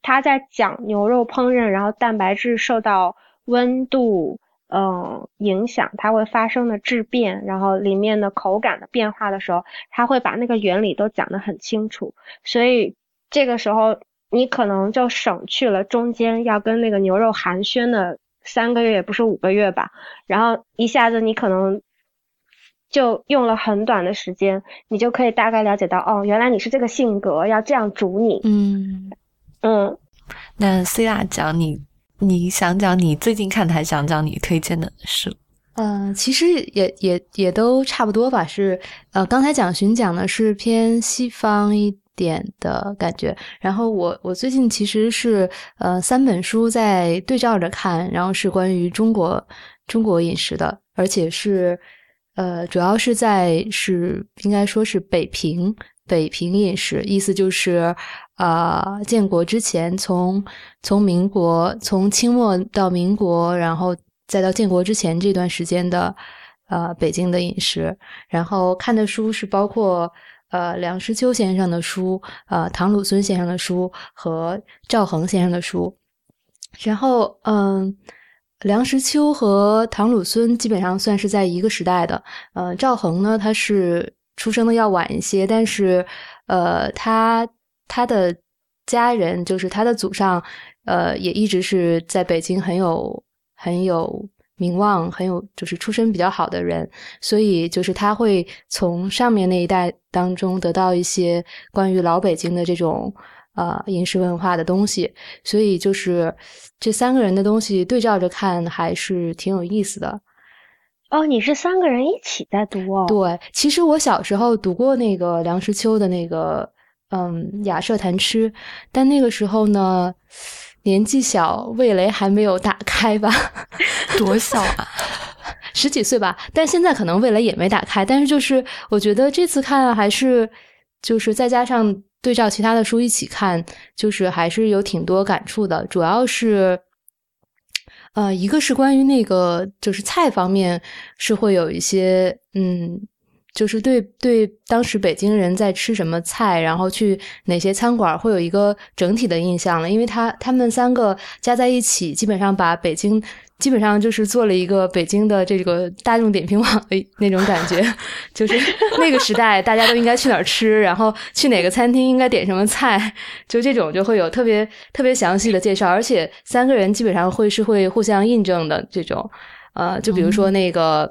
他在讲牛肉烹饪，然后蛋白质受到温度嗯影响，它会发生的质变，然后里面的口感的变化的时候，它会把那个原理都讲得很清楚。所以这个时候你可能就省去了中间要跟那个牛肉寒暄的三个月，也不是五个月吧。然后一下子你可能。就用了很短的时间，你就可以大概了解到，哦，原来你是这个性格，要这样煮你。嗯嗯，那 C 大讲你，你想讲你最近看的，还想讲你推荐的书？嗯，其实也也也都差不多吧。是呃，刚才蒋勋讲的是偏西方一点的感觉，然后我我最近其实是呃三本书在对照着看，然后是关于中国中国饮食的，而且是。呃，主要是在是应该说是北平北平饮食，意思就是啊，建国之前，从从民国从清末到民国，然后再到建国之前这段时间的呃北京的饮食。然后看的书是包括呃梁实秋先生的书，呃唐鲁孙先生的书和赵恒先生的书。然后嗯。梁实秋和唐鲁孙基本上算是在一个时代的。呃，赵恒呢，他是出生的要晚一些，但是，呃，他他的家人就是他的祖上，呃，也一直是在北京很有很有名望，很有就是出身比较好的人，所以就是他会从上面那一代当中得到一些关于老北京的这种。呃，饮食文化的东西，所以就是这三个人的东西对照着看，还是挺有意思的。哦，你是三个人一起在读哦？对，其实我小时候读过那个梁实秋的那个，嗯，《雅舍谈吃》，但那个时候呢，年纪小，味蕾还没有打开吧？多小啊！十几岁吧，但现在可能味蕾也没打开。但是就是我觉得这次看还是，就是再加上对照其他的书一起看，就是还是有挺多感触的。主要是，呃，一个是关于那个就是菜方面是会有一些，嗯，就是对对当时北京人在吃什么菜，然后去哪些餐馆会有一个整体的印象了。因为他他们三个加在一起，基本上把北京。基本上就是做了一个北京的这个大众点评网的那种感觉，就是那个时代大家都应该去哪儿吃，然后去哪个餐厅应该点什么菜，就这种就会有特别特别详细的介绍，而且三个人基本上会是会互相印证的这种。呃，就比如说那个，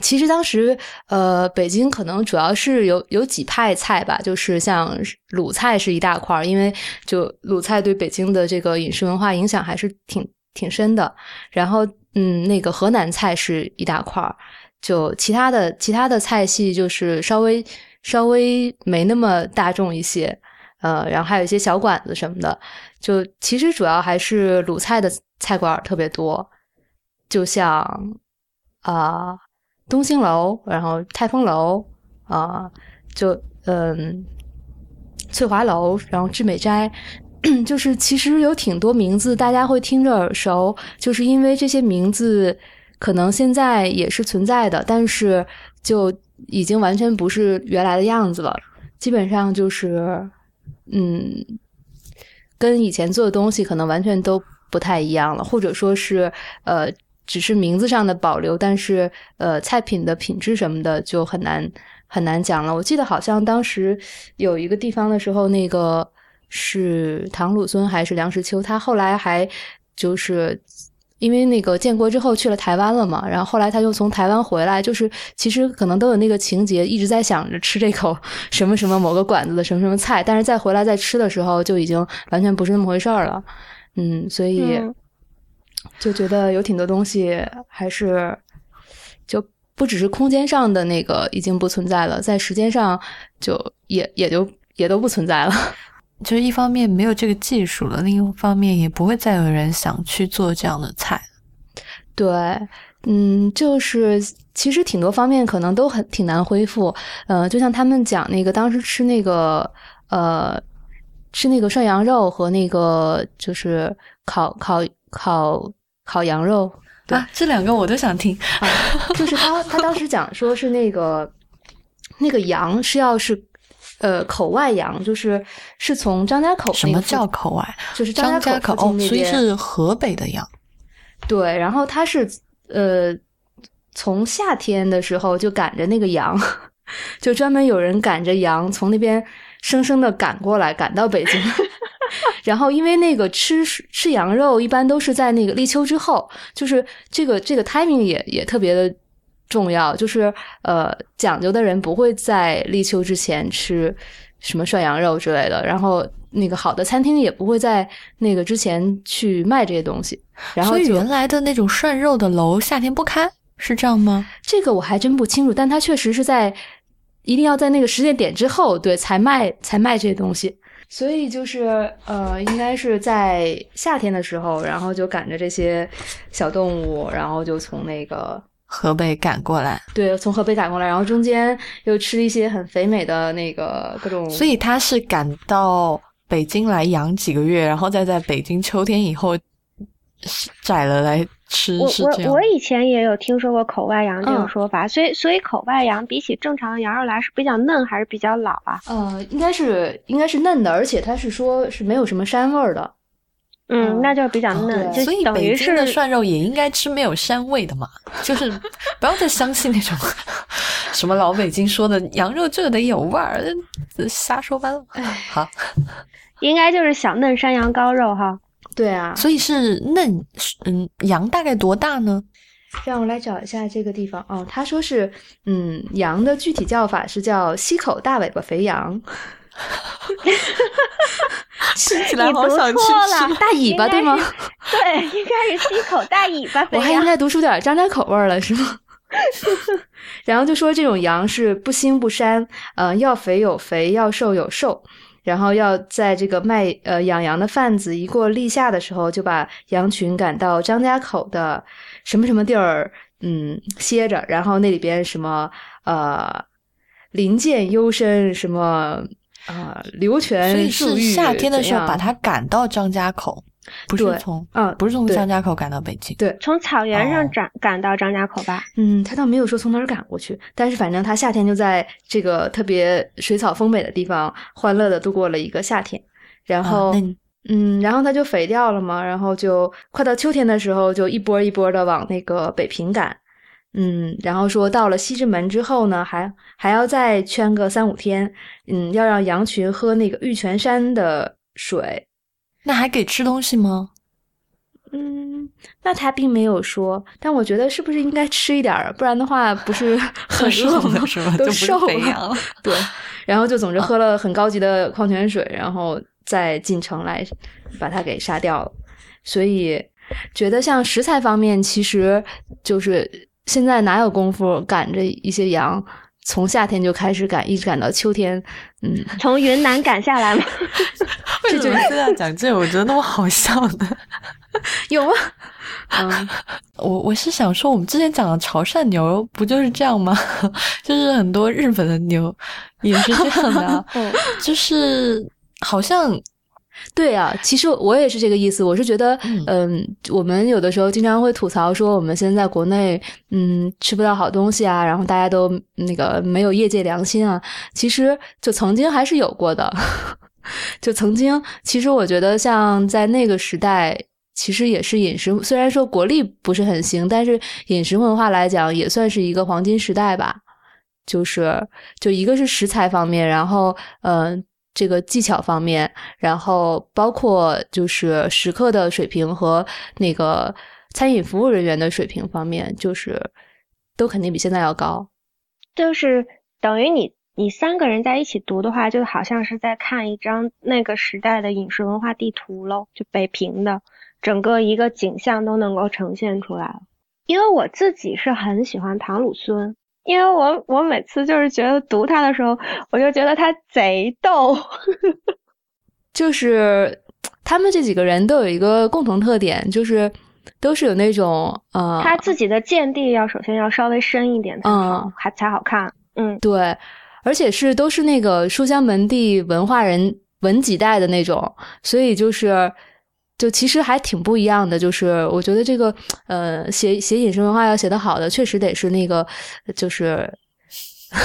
其实当时呃，北京可能主要是有有几派菜吧，就是像鲁菜是一大块儿，因为就鲁菜对北京的这个饮食文化影响还是挺。挺深的，然后嗯，那个河南菜是一大块儿，就其他的其他的菜系就是稍微稍微没那么大众一些，呃，然后还有一些小馆子什么的，就其实主要还是鲁菜的菜馆特别多，就像啊东兴楼，然后泰丰楼啊，就嗯翠华楼，然后致美斋。就是其实有挺多名字，大家会听着耳熟，就是因为这些名字可能现在也是存在的，但是就已经完全不是原来的样子了。基本上就是，嗯，跟以前做的东西可能完全都不太一样了，或者说是呃，只是名字上的保留，但是呃，菜品的品质什么的就很难很难讲了。我记得好像当时有一个地方的时候，那个。是唐鲁孙还是梁实秋？他后来还就是因为那个建国之后去了台湾了嘛，然后后来他又从台湾回来，就是其实可能都有那个情节，一直在想着吃这口什么什么某个馆子的什么什么菜，但是再回来再吃的时候，就已经完全不是那么回事儿了。嗯，所以就觉得有挺多东西还是就不只是空间上的那个已经不存在了，在时间上就也也就也都不存在了。就是一方面没有这个技术了，另一方面也不会再有人想去做这样的菜。对，嗯，就是其实挺多方面可能都很挺难恢复。呃，就像他们讲那个当时吃那个呃吃那个涮羊肉和那个就是烤烤烤烤羊肉啊，这两个我都想听。就是他他当时讲说是那个那个羊是要是。呃，口外羊就是是从张家口。什么叫口外？就是张家口哦，所以是河北的羊。对，然后他是呃，从夏天的时候就赶着那个羊，就专门有人赶着羊从那边生生的赶过来，赶到北京。然后因为那个吃吃羊肉一般都是在那个立秋之后，就是这个这个 timing 也也特别的。重要就是呃，讲究的人不会在立秋之前吃什么涮羊肉之类的，然后那个好的餐厅也不会在那个之前去卖这些东西。然后，所以原来的那种涮肉的楼夏天不开是这样吗？这个我还真不清楚，但它确实是在一定要在那个时间点之后，对，才卖才卖这些东西。所以就是呃，应该是在夏天的时候，然后就赶着这些小动物，然后就从那个。河北赶过来，对，从河北赶过来，然后中间又吃一些很肥美的那个各种，所以他是赶到北京来养几个月，然后再在北京秋天以后宰了来吃。我我我以前也有听说过口外羊这种说法，所以所以口外羊比起正常的羊肉来是比较嫩还是比较老啊？呃，应该是应该是嫩的，而且它是说是没有什么膻味儿的。嗯，那就比较嫩，所以北京的涮肉也应该吃没有膻味的嘛，就是不要再相信那种 什么老北京说的羊肉就得有味儿，瞎说八道。好，应该就是小嫩山羊羔肉哈。对啊，所以是嫩，嗯，羊大概多大呢？让我来找一下这个地方哦。他说是，嗯，羊的具体叫法是叫西口大尾巴肥羊。吃起来好想吃大尾巴对吗？对，应该是西口大尾巴 肥。我还应该读出点张家口味了，是吗？然后就说这种羊是不腥不膻，呃，要肥有肥，要瘦有瘦。然后要在这个卖呃养羊的贩子一过立夏的时候，就把羊群赶到张家口的什么什么地儿，嗯，歇着。然后那里边什么呃林涧幽深，什么啊流泉所以是夏天的时候把它赶到张家口，不是从嗯不是从张家口赶到北京。对，从草原上哦赶赶到张家口吧。嗯，他倒没有说从哪儿赶过去，但是反正他夏天就在这个特别水草丰美的地方，欢乐的度过了一个夏天。然后，啊嗯，然后他就肥掉了嘛，然后就快到秋天的时候，就一波一波的往那个北平赶。嗯，然后说到了西直门之后呢，还还要再圈个三五天，嗯，要让羊群喝那个玉泉山的水。那还给吃东西吗？嗯，那他并没有说，但我觉得是不是应该吃一点儿，不然的话不是 很瘦饿吗？是吧？都瘦了了。对，然后就总之喝了很高级的矿泉水，然后再进城来把它给杀掉了。所以觉得像食材方面，其实就是现在哪有功夫赶着一些羊，从夏天就开始赶，一直赶到秋天。嗯，从云南赶下来吗。为什么现在讲这个？我觉得那么好笑呢？有吗？嗯，我我是想说，我们之前讲的潮汕牛不就是这样吗？就是很多日本的牛也是这样的就是好像 对啊，其实我也是这个意思。我是觉得，嗯嗯、我们有的时候经常会吐槽说，我们现在在国内，嗯，吃不到好东西啊，然后大家都那个没有业界良心啊。其实就曾经还是有过的，就曾经，其实我觉得像在那个时代。其实也是饮食，虽然说国力不是很行，但是饮食文化来讲，也算是一个黄金时代吧。就是就一个是食材方面，然后嗯、呃这个技巧方面，然后包括就是食客的水平和那个餐饮服务人员的水平方面，就是都肯定比现在要高。就是等于你你三个人在一起读的话，就好像是在看一张那个时代的饮食文化地图喽，就北平的整个一个景象都能够呈现出来了。因为我自己是很喜欢唐鲁孙，因为我我每次就是觉得读他的时候，我就觉得他贼逗。就是他们这几个人都有一个共同特点，就是都是有那种呃，他自己的见地要首先要稍微深一点才好，嗯还才好看。嗯，对，而且是都是那个书香门第文化人文几代的那种，所以就是就其实还挺不一样的。就是我觉得这个呃，写写饮食文化要写得好的，确实得是那个就是。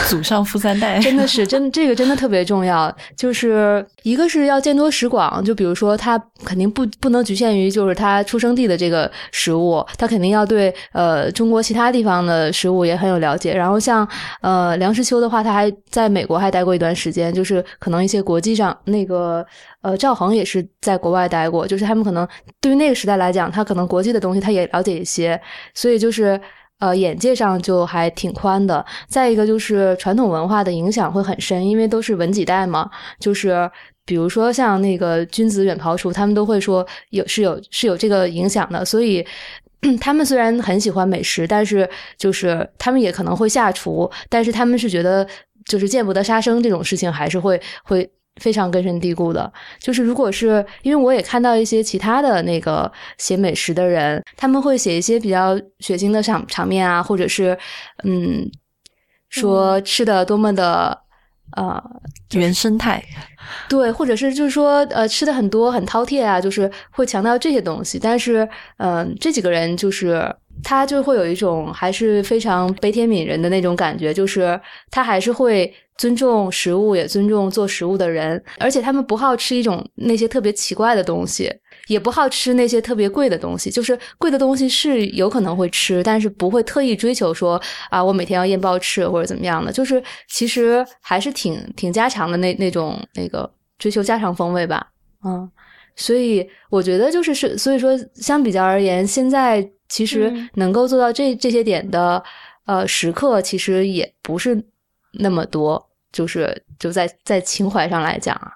祖上富三代，真的是真这个真的特别重要，就是一个是要见多识广，就比如说他肯定不不能局限于就是他出生地的这个食物，他肯定要对呃中国其他地方的食物也很有了解。然后像呃梁实秋的话，他还在美国还待过一段时间，就是可能一些国际上那个呃赵恒也是在国外待过，就是他们可能对于那个时代来讲，他可能国际的东西他也了解一些，所以就是。呃，眼界上就还挺宽的。再一个就是传统文化的影响会很深，因为都是文几代嘛。就是比如说像那个君子远庖厨，他们都会说有是有是有这个影响的。所以 他们虽然很喜欢美食，但是就是他们也可能会下厨，但是他们是觉得就是见不得杀生这种事情还是会会。非常根深蒂固的，就是如果是因为我也看到一些其他的那个写美食的人，他们会写一些比较血腥的场场面啊，或者是嗯，说吃的多么的呃原生态，对，或者是就是说呃吃的很多很饕餮啊，就是会强调这些东西，但是嗯、呃，这几个人就是。他就会有一种还是非常悲天悯人的那种感觉，就是他还是会尊重食物，也尊重做食物的人，而且他们不好吃一种那些特别奇怪的东西，也不好吃那些特别贵的东西。就是贵的东西是有可能会吃，但是不会特意追求说啊，我每天要燕鲍翅或者怎么样的。就是其实还是挺挺家常的那那种那个追求家常风味吧，嗯。所以我觉得就是是，所以说相比较而言，现在其实能够做到这、这些点的呃时刻，其实也不是那么多。就是就在在情怀上来讲啊，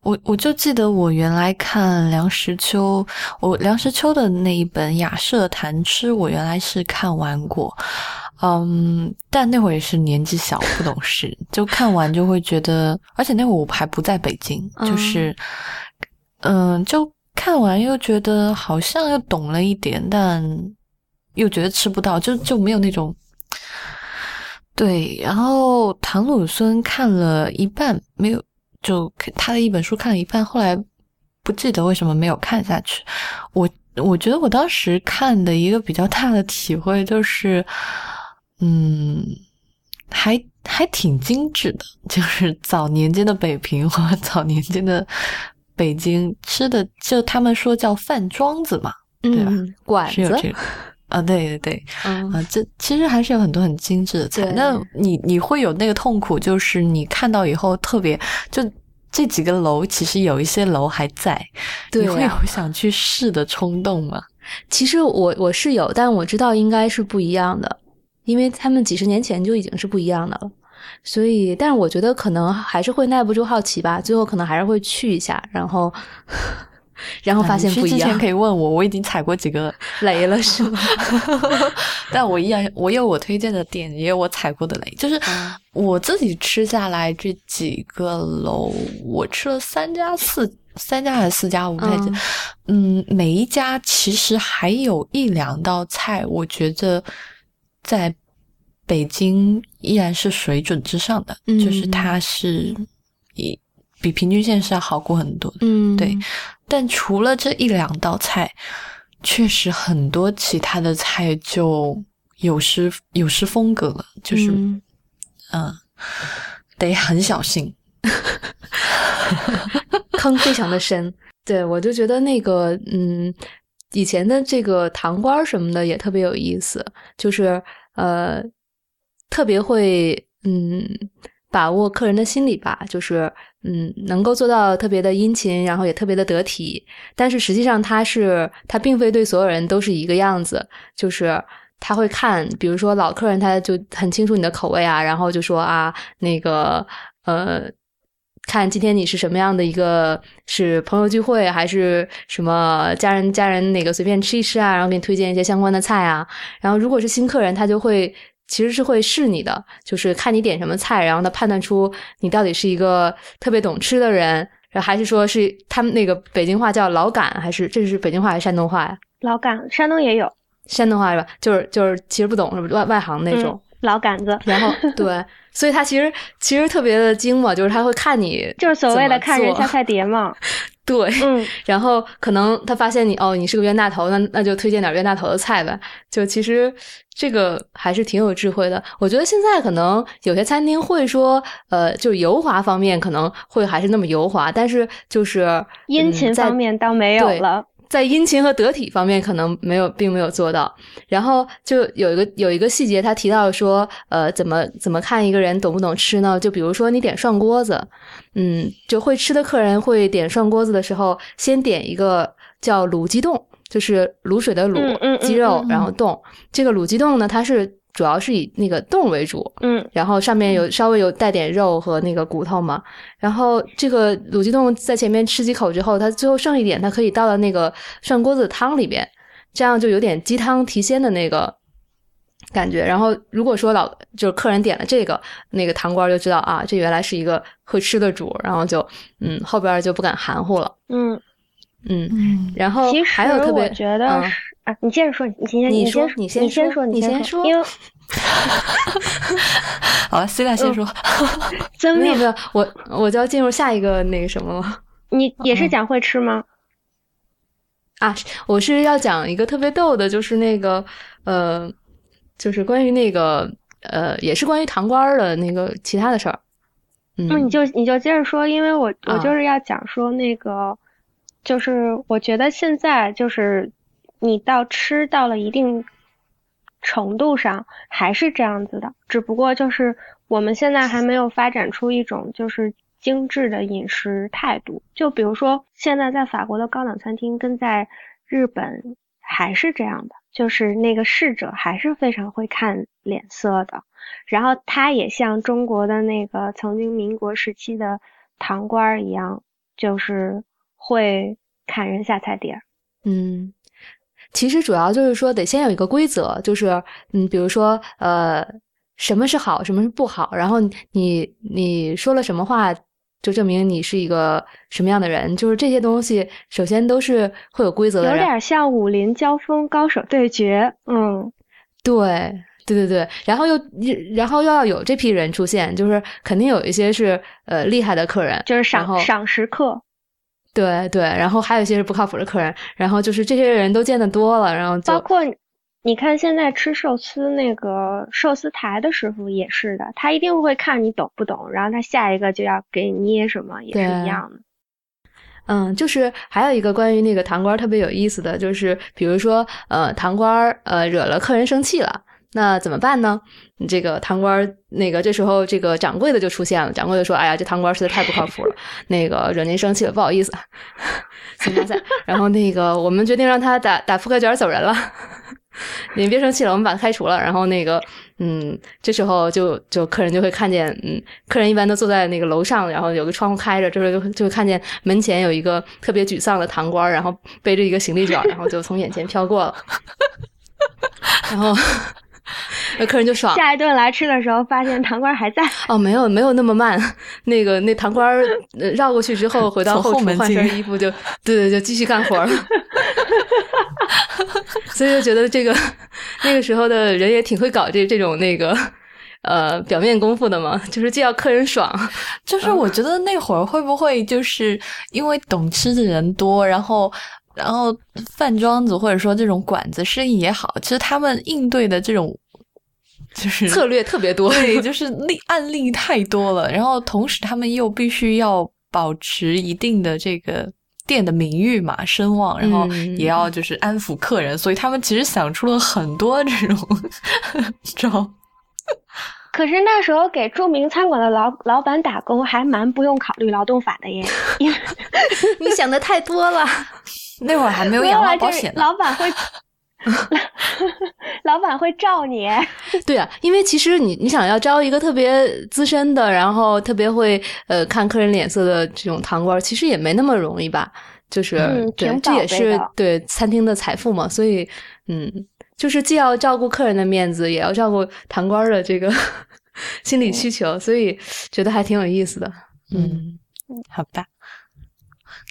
我我就记得我原来看梁实秋，我梁实秋的那一本《雅舍谈吃》，我原来是看完过。嗯，但那会儿也是年纪小不懂事，就看完就会觉得，而且那会儿我还不在北京，就是，嗯，就看完又觉得好像又懂了一点，但又觉得吃不到，就就没有那种。对，然后唐鲁孙看了一半，没有就他的一本书看了一半，后来不记得为什么没有看下去。我我觉得我当时看的一个比较大的体会就是，嗯，还还挺精致的，就是早年间的北平和 早年间的北京吃的，就他们说叫饭庄子嘛，对吧？嗯，馆子是有这个。啊，对对对，嗯啊，这其实还是有很多很精致的菜对。那你你会有那个痛苦，就是你看到以后特别就这几个楼，其实有一些楼还在，对你会啊有想去试的冲动吗？其实我我是有，但我知道应该是不一样的，因为他们几十年前就已经是不一样的了。所以，但是我觉得可能还是会耐不住好奇吧，最后可能还是会去一下，然后，然后发现不一样之前可，以问我，我已经踩过几个，雷了是吗？但我依然，我有我推荐的店，也有我踩过的雷。就是嗯我自己吃下来这几个楼，我吃了三家四三家还是四家，我不太记得。嗯，每一家其实还有一两道菜，我觉得在北京依然是水准之上的，嗯就是它是比比平均线是要好过很多的。嗯，对但除了这一两道菜，确实很多其他的菜就有失有失风格了，就是嗯、嗯得很小心。坑非常的深。对我就觉得那个，嗯，以前的这个糖瓜什么的也特别有意思，就是呃，特别会嗯把握客人的心理吧，就是嗯能够做到特别的殷勤，然后也特别的得体。但是实际上他是他并非对所有人都是一个样子，就是。他会看，比如说老客人，他就很清楚你的口味啊，然后就说啊，那个呃，看今天你是什么样的一个，是朋友聚会还是什么家人家人那个随便吃一吃啊，然后给你推荐一些相关的菜啊。然后如果是新客人，他就会其实是会试你的，就是看你点什么菜，然后他判断出你到底是一个特别懂吃的人，然还是说是他们那个北京话叫老杆，还是这是北京话还是山东话呀？老杆，山东也有山东话是吧？就是就是其实不懂是吧？外外行那种。嗯老杆子，然后 对，所以他其实其实特别的精嘛，就是他会看你就是所谓的看人做下菜碟嘛。对，嗯，然后可能他发现你哦，你是个冤大头，那那就推荐点冤大头的菜呗。就其实这个还是挺有智慧的。我觉得现在可能有些餐厅会说，呃，就油滑方面可能会还是那么油滑，但是就是殷勤方面倒没有对了。在殷勤和得体方面可能没有，并没有做到。然后就有一个有一个细节，他提到说，呃，怎么怎么看一个人懂不懂吃呢？就比如说你点涮锅子，嗯，就会吃的客人会点涮锅子的时候，先点一个叫卤鸡冻，就是卤水的卤，鸡肉，然后冻。这个卤鸡冻呢，它是主要是以那个冻为主，嗯。然后上面有稍微有带点肉和那个骨头嘛，然后这个卤鸡冻在前面吃几口之后，它最后剩一点，它可以倒到那个涮锅子的汤里边，这样就有点鸡汤提鲜的那个感觉。然后如果说老就是客人点了这个，那个堂倌就知道啊，这原来是一个会吃的主，然后就嗯后边就不敢含糊了，嗯，嗯，嗯，然后其实还有特别我觉得嗯是啊，你接着说，你先你你说你先说你先说你先先说因为 好了，C 大先说。真面没有，我我就要进入下一个那个什么了。你也是嗯讲会吃吗？啊，我是要讲一个特别逗的，就是那个呃，就是关于那个呃，也是关于堂倌儿的那个其他的事儿。嗯，那你就你就接着说，因为我我啊就是要讲说那个，就是我觉得现在就是你到吃到了一定程度上还是这样子的，只不过就是我们现在还没有发展出一种就是精致的饮食态度。就比如说现在在法国的高档餐厅跟在日本还是这样的，就是那个侍者还是非常会看脸色的。然后他也像中国的那个曾经民国时期的堂倌一样，就是会砍人下菜碟儿。嗯，其实主要就是说得先有一个规则，就是嗯，比如说呃，什么是好，什么是不好，然后你你说了什么话，就证明你是一个什么样的人，就是这些东西首先都是会有规则的。有点像武林交锋，高手对决。嗯，对。对对对，然后又然后又要有这批人出现，就是肯定有一些是呃厉害的客人，就是赏赏识客。对对，然后还有一些是不靠谱的客人，然后就是这些人都见得多了，然后包括你看现在吃寿司那个寿司台的师傅也是的，他一定会看你懂不懂，然后他下一个就要给你捏什么，也是一样的。嗯，就是还有一个关于那个糖官特别有意思的就是，比如说呃糖官呃惹了客人生气了。那怎么办呢？这个堂官那个这时候这个掌柜的就出现了，掌柜的说：“哎呀，这堂官实在太不靠谱了，那个惹您生气了，不好意思，行吧，然后那个我们决定让他打打扑克卷走人了，您别生气了，我们把他开除了。然后那个嗯，这时候就就客人就会看见，嗯，客人一般都坐在那个楼上，然后有个窗户开着，这时候就就会看见门前有一个特别沮丧的堂官，然后背着一个行李卷，然后就从眼前飘过了，然后。” 那客人就爽。下一顿来吃的时候，发现糖官还在。哦，没有，没有那么慢。那个，那糖官绕过去之后，回到后厨换身衣服，就对对，就继续干活了。所以就觉得这个那个时候的人也挺会搞这这种那个呃表面功夫的嘛，就是既要客人爽，就是我觉得那会儿会不会就是因为懂吃的人多，然后。然后饭庄子或者说这种馆子生意也好，其实他们应对的这种就是策略特别多，对，就是例案例太多了。然后同时他们又必须要保持一定的这个店的名誉嘛、声望，然后也要就是安抚客人，所以他们其实想出了很多这种招。可是那时候给著名餐馆的老老板打工还蛮不用考虑劳动法的耶，你想的太多了。那会儿还没有养老保险呢，老板会 老板会罩你。对啊，因为其实你你想要招一个特别资深的，然后特别会呃看客人脸色的这种堂官，其实也没那么容易吧？就是对，这也是对餐厅的财富嘛。所以嗯，就是既要照顾客人的面子，也要照顾堂官的这个心理需求，所以觉得还挺有意思的。嗯，好吧。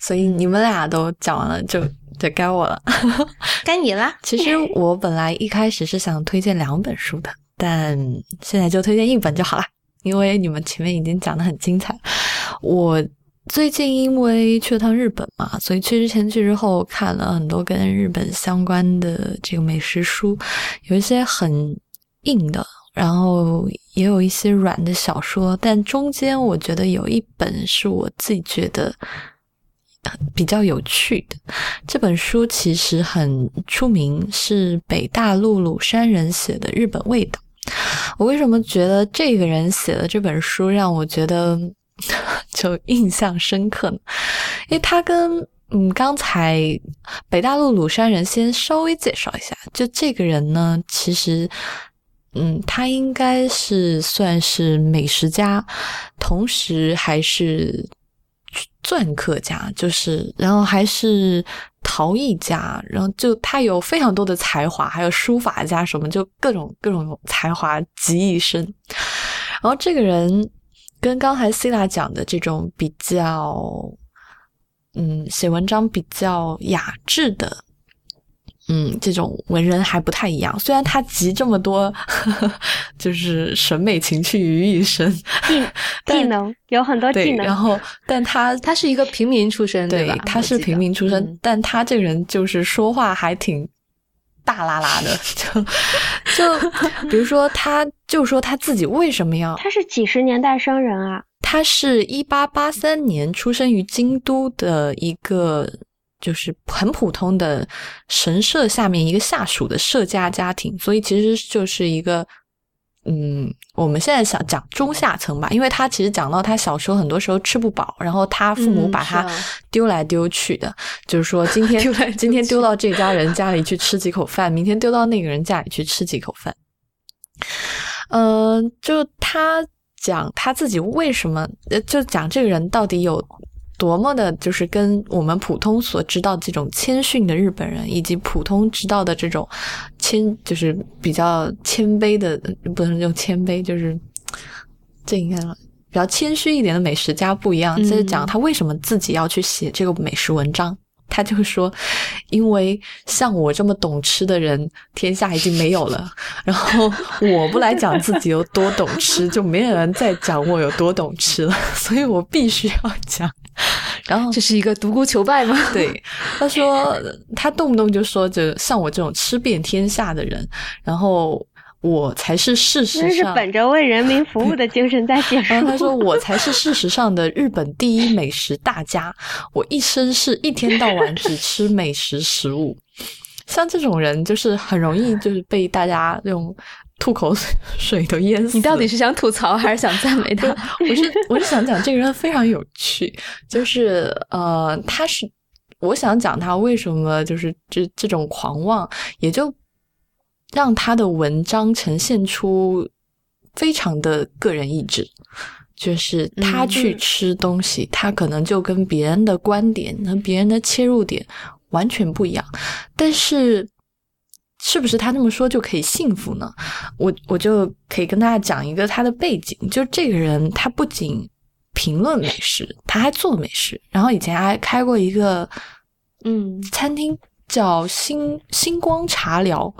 所以你们俩都讲完了，就就该我了，该你了。其实我本来一开始是想推荐两本书的，但现在就推荐一本就好了，因为你们前面已经讲的很精彩。我最近因为去了趟日本嘛，所以去之前去之后看了很多跟日本相关的这个美食书，有一些很硬的，然后也有一些软的小说，但中间我觉得有一本是我自己觉得。比较有趣的这本书其实很出名，是北大陆鲁山人写的《日本味道》。我为什么觉得这个人写的这本书让我觉得 就印象深刻呢？因为他跟嗯刚才北大陆鲁山人先稍微介绍一下，就这个人呢，其实嗯他应该是算是美食家，同时还是。篆刻家就是，然后还是陶艺家，然后就他有非常多的才华，还有书法家什么，就各种各种才华集一身。然后这个人跟刚才 c i l a 讲的这种比较，嗯，写文章比较雅致的。嗯，这种文人还不太一样。虽然他集这么多，呵 呵就是审美情趣于一身，技 技能有很多技能。然后，但他他是一个平民出身，对吧？他是平民出身，但他这个人就是说话还挺大拉拉的。就就比如说，他就说他自己为什么要？他是几十年代生人啊？他是一八八三年出生于京都的一个。就是很普通的神社下面一个下属的社家家庭，所以其实就是一个，嗯，我们现在想讲中下层吧，因为他其实讲到他小时候很多时候吃不饱，然后他父母把他丢来丢去的，就是说今天 今天丢到这家人家里去吃几口饭，明天丢到那个人家里去吃几口饭。嗯，就他讲他自己为什么，呃，就讲这个人到底有。多么的，就是跟我们普通所知道这种谦逊的日本人，以及普通知道的这种谦，就是比较谦卑的，不能用谦卑，就是这应该比较谦虚一点的美食家不一样。这是讲他为什么自己要去写这个美食文章。他就说，因为像我这么懂吃的人，天下已经没有了。然后我不来讲自己有多懂吃，就没人再讲我有多懂吃了。所以我必须要讲。然后这是一个独孤求败吗？对，他说他动不动就说着像我这种吃遍天下的人，然后。我才是事实上，是本着为人民服务的精神在写。然 后他说：“我才是事实上的日本第一美食大家。我一生是一天到晚只吃美食食物。像这种人，就是很容易就是被大家用吐口水都淹死。你到底是想吐槽还是想赞美他？我是我是想讲这个人非常有趣，就是呃，他是我想讲他为什么就是这这种狂妄，也就。”让他的文章呈现出非常的个人意志，就是他去吃东西，他可能就跟别人的观点、和别人的切入点完全不一样。但是，是不是他这么说就可以幸福呢？我我就可以跟大家讲一个他的背景，就这个人他不仅评论美食，他还做美食，然后以前还开过一个嗯餐厅，叫星星光茶寮。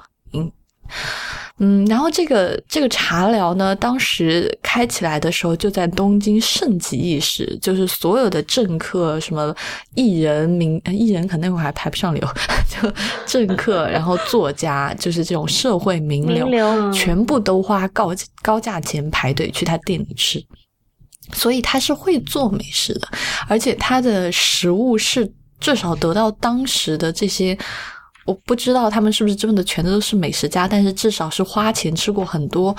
嗯，然后这个这个茶寮呢，当时开起来的时候就在东京盛极一时，就是所有的政客、什么艺人、名艺人，可能那会儿还排不上流，就政客，然后作家，就是这种社会名流，全部都花高高价钱排队去他店里吃，所以他是会做美食的，而且他的食物是至少得到当时的这些。我不知道他们是不是真的全都是美食家，但是至少是花钱吃过很多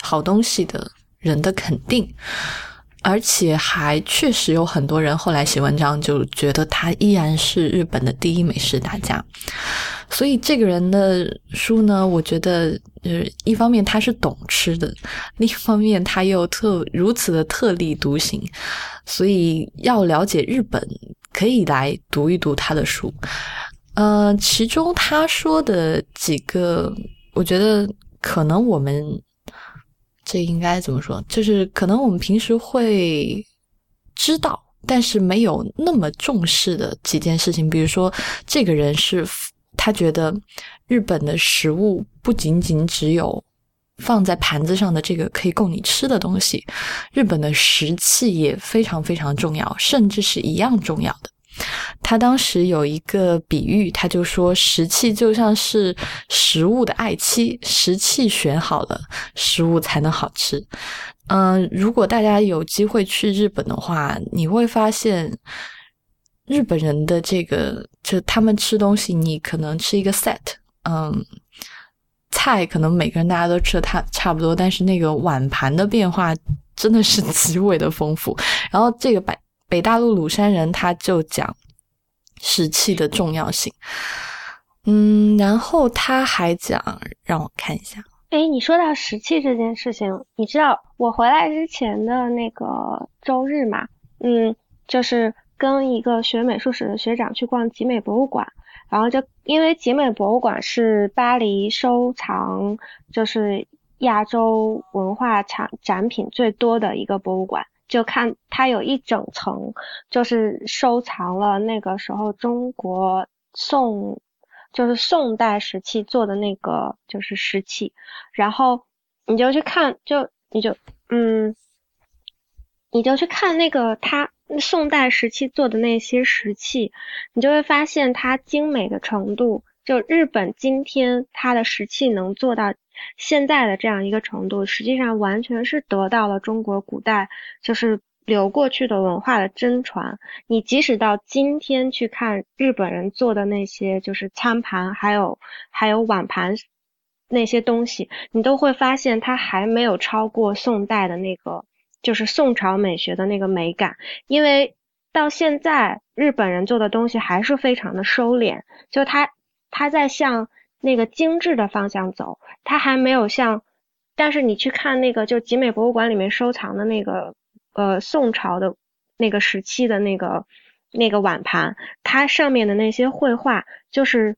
好东西的人的肯定，而且还确实有很多人后来写文章就觉得他依然是日本的第一美食大家。所以这个人的书呢，我觉得呃，一方面他是懂吃的，另一方面他又特如此的特立独行，所以要了解日本，可以来读一读他的书。呃，其中他说的几个，我觉得可能我们这应该怎么说？就是可能我们平时会知道，但是没有那么重视的几件事情。比如说，这个人是他觉得日本的食物不仅仅只有放在盘子上的这个可以供你吃的东西，日本的食器也非常非常重要，甚至是一样重要的。他当时有一个比喻，他就说食器就像是食物的爱妻，食器选好了，食物才能好吃。嗯，如果大家有机会去日本的话，你会发现日本人的这个，就他们吃东西，你可能吃一个 set，嗯，菜可能每个人大家都吃的差差不多，但是那个碗盘的变化真的是极为的丰富。然后这个摆。北大陆鲁山人他就讲石器的重要性，嗯，然后他还讲，让我看一下。哎，你说到石器这件事情，你知道我回来之前的那个周日嘛？嗯，就是跟一个学美术史的学长去逛集美博物馆，然后就因为集美博物馆是巴黎收藏就是亚洲文化产展品最多的一个博物馆。就看它有一整层，就是收藏了那个时候中国宋，就是宋代时期做的那个就是石器，然后你就去看，就你就嗯，你就去看那个它宋代时期做的那些石器，你就会发现它精美的程度，就日本今天它的石器能做到。现在的这样一个程度，实际上完全是得到了中国古代就是流过去的文化的真传。你即使到今天去看日本人做的那些就是餐盘，还有还有碗盘那些东西，你都会发现它还没有超过宋代的那个就是宋朝美学的那个美感。因为到现在日本人做的东西还是非常的收敛，就他他在向。那个精致的方向走，它还没有像，但是你去看那个就集美博物馆里面收藏的那个呃宋朝的那个时期的那个那个碗盘，它上面的那些绘画就是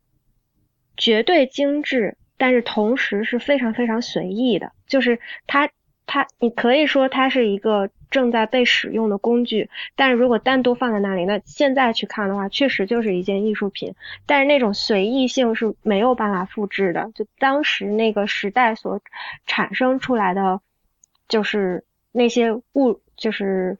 绝对精致，但是同时是非常非常随意的，就是它它你可以说它是一个正在被使用的工具，但是如果单独放在那里，那现在去看的话，确实就是一件艺术品，但是那种随意性是没有办法复制的，就当时那个时代所产生出来的，就是那些物，就是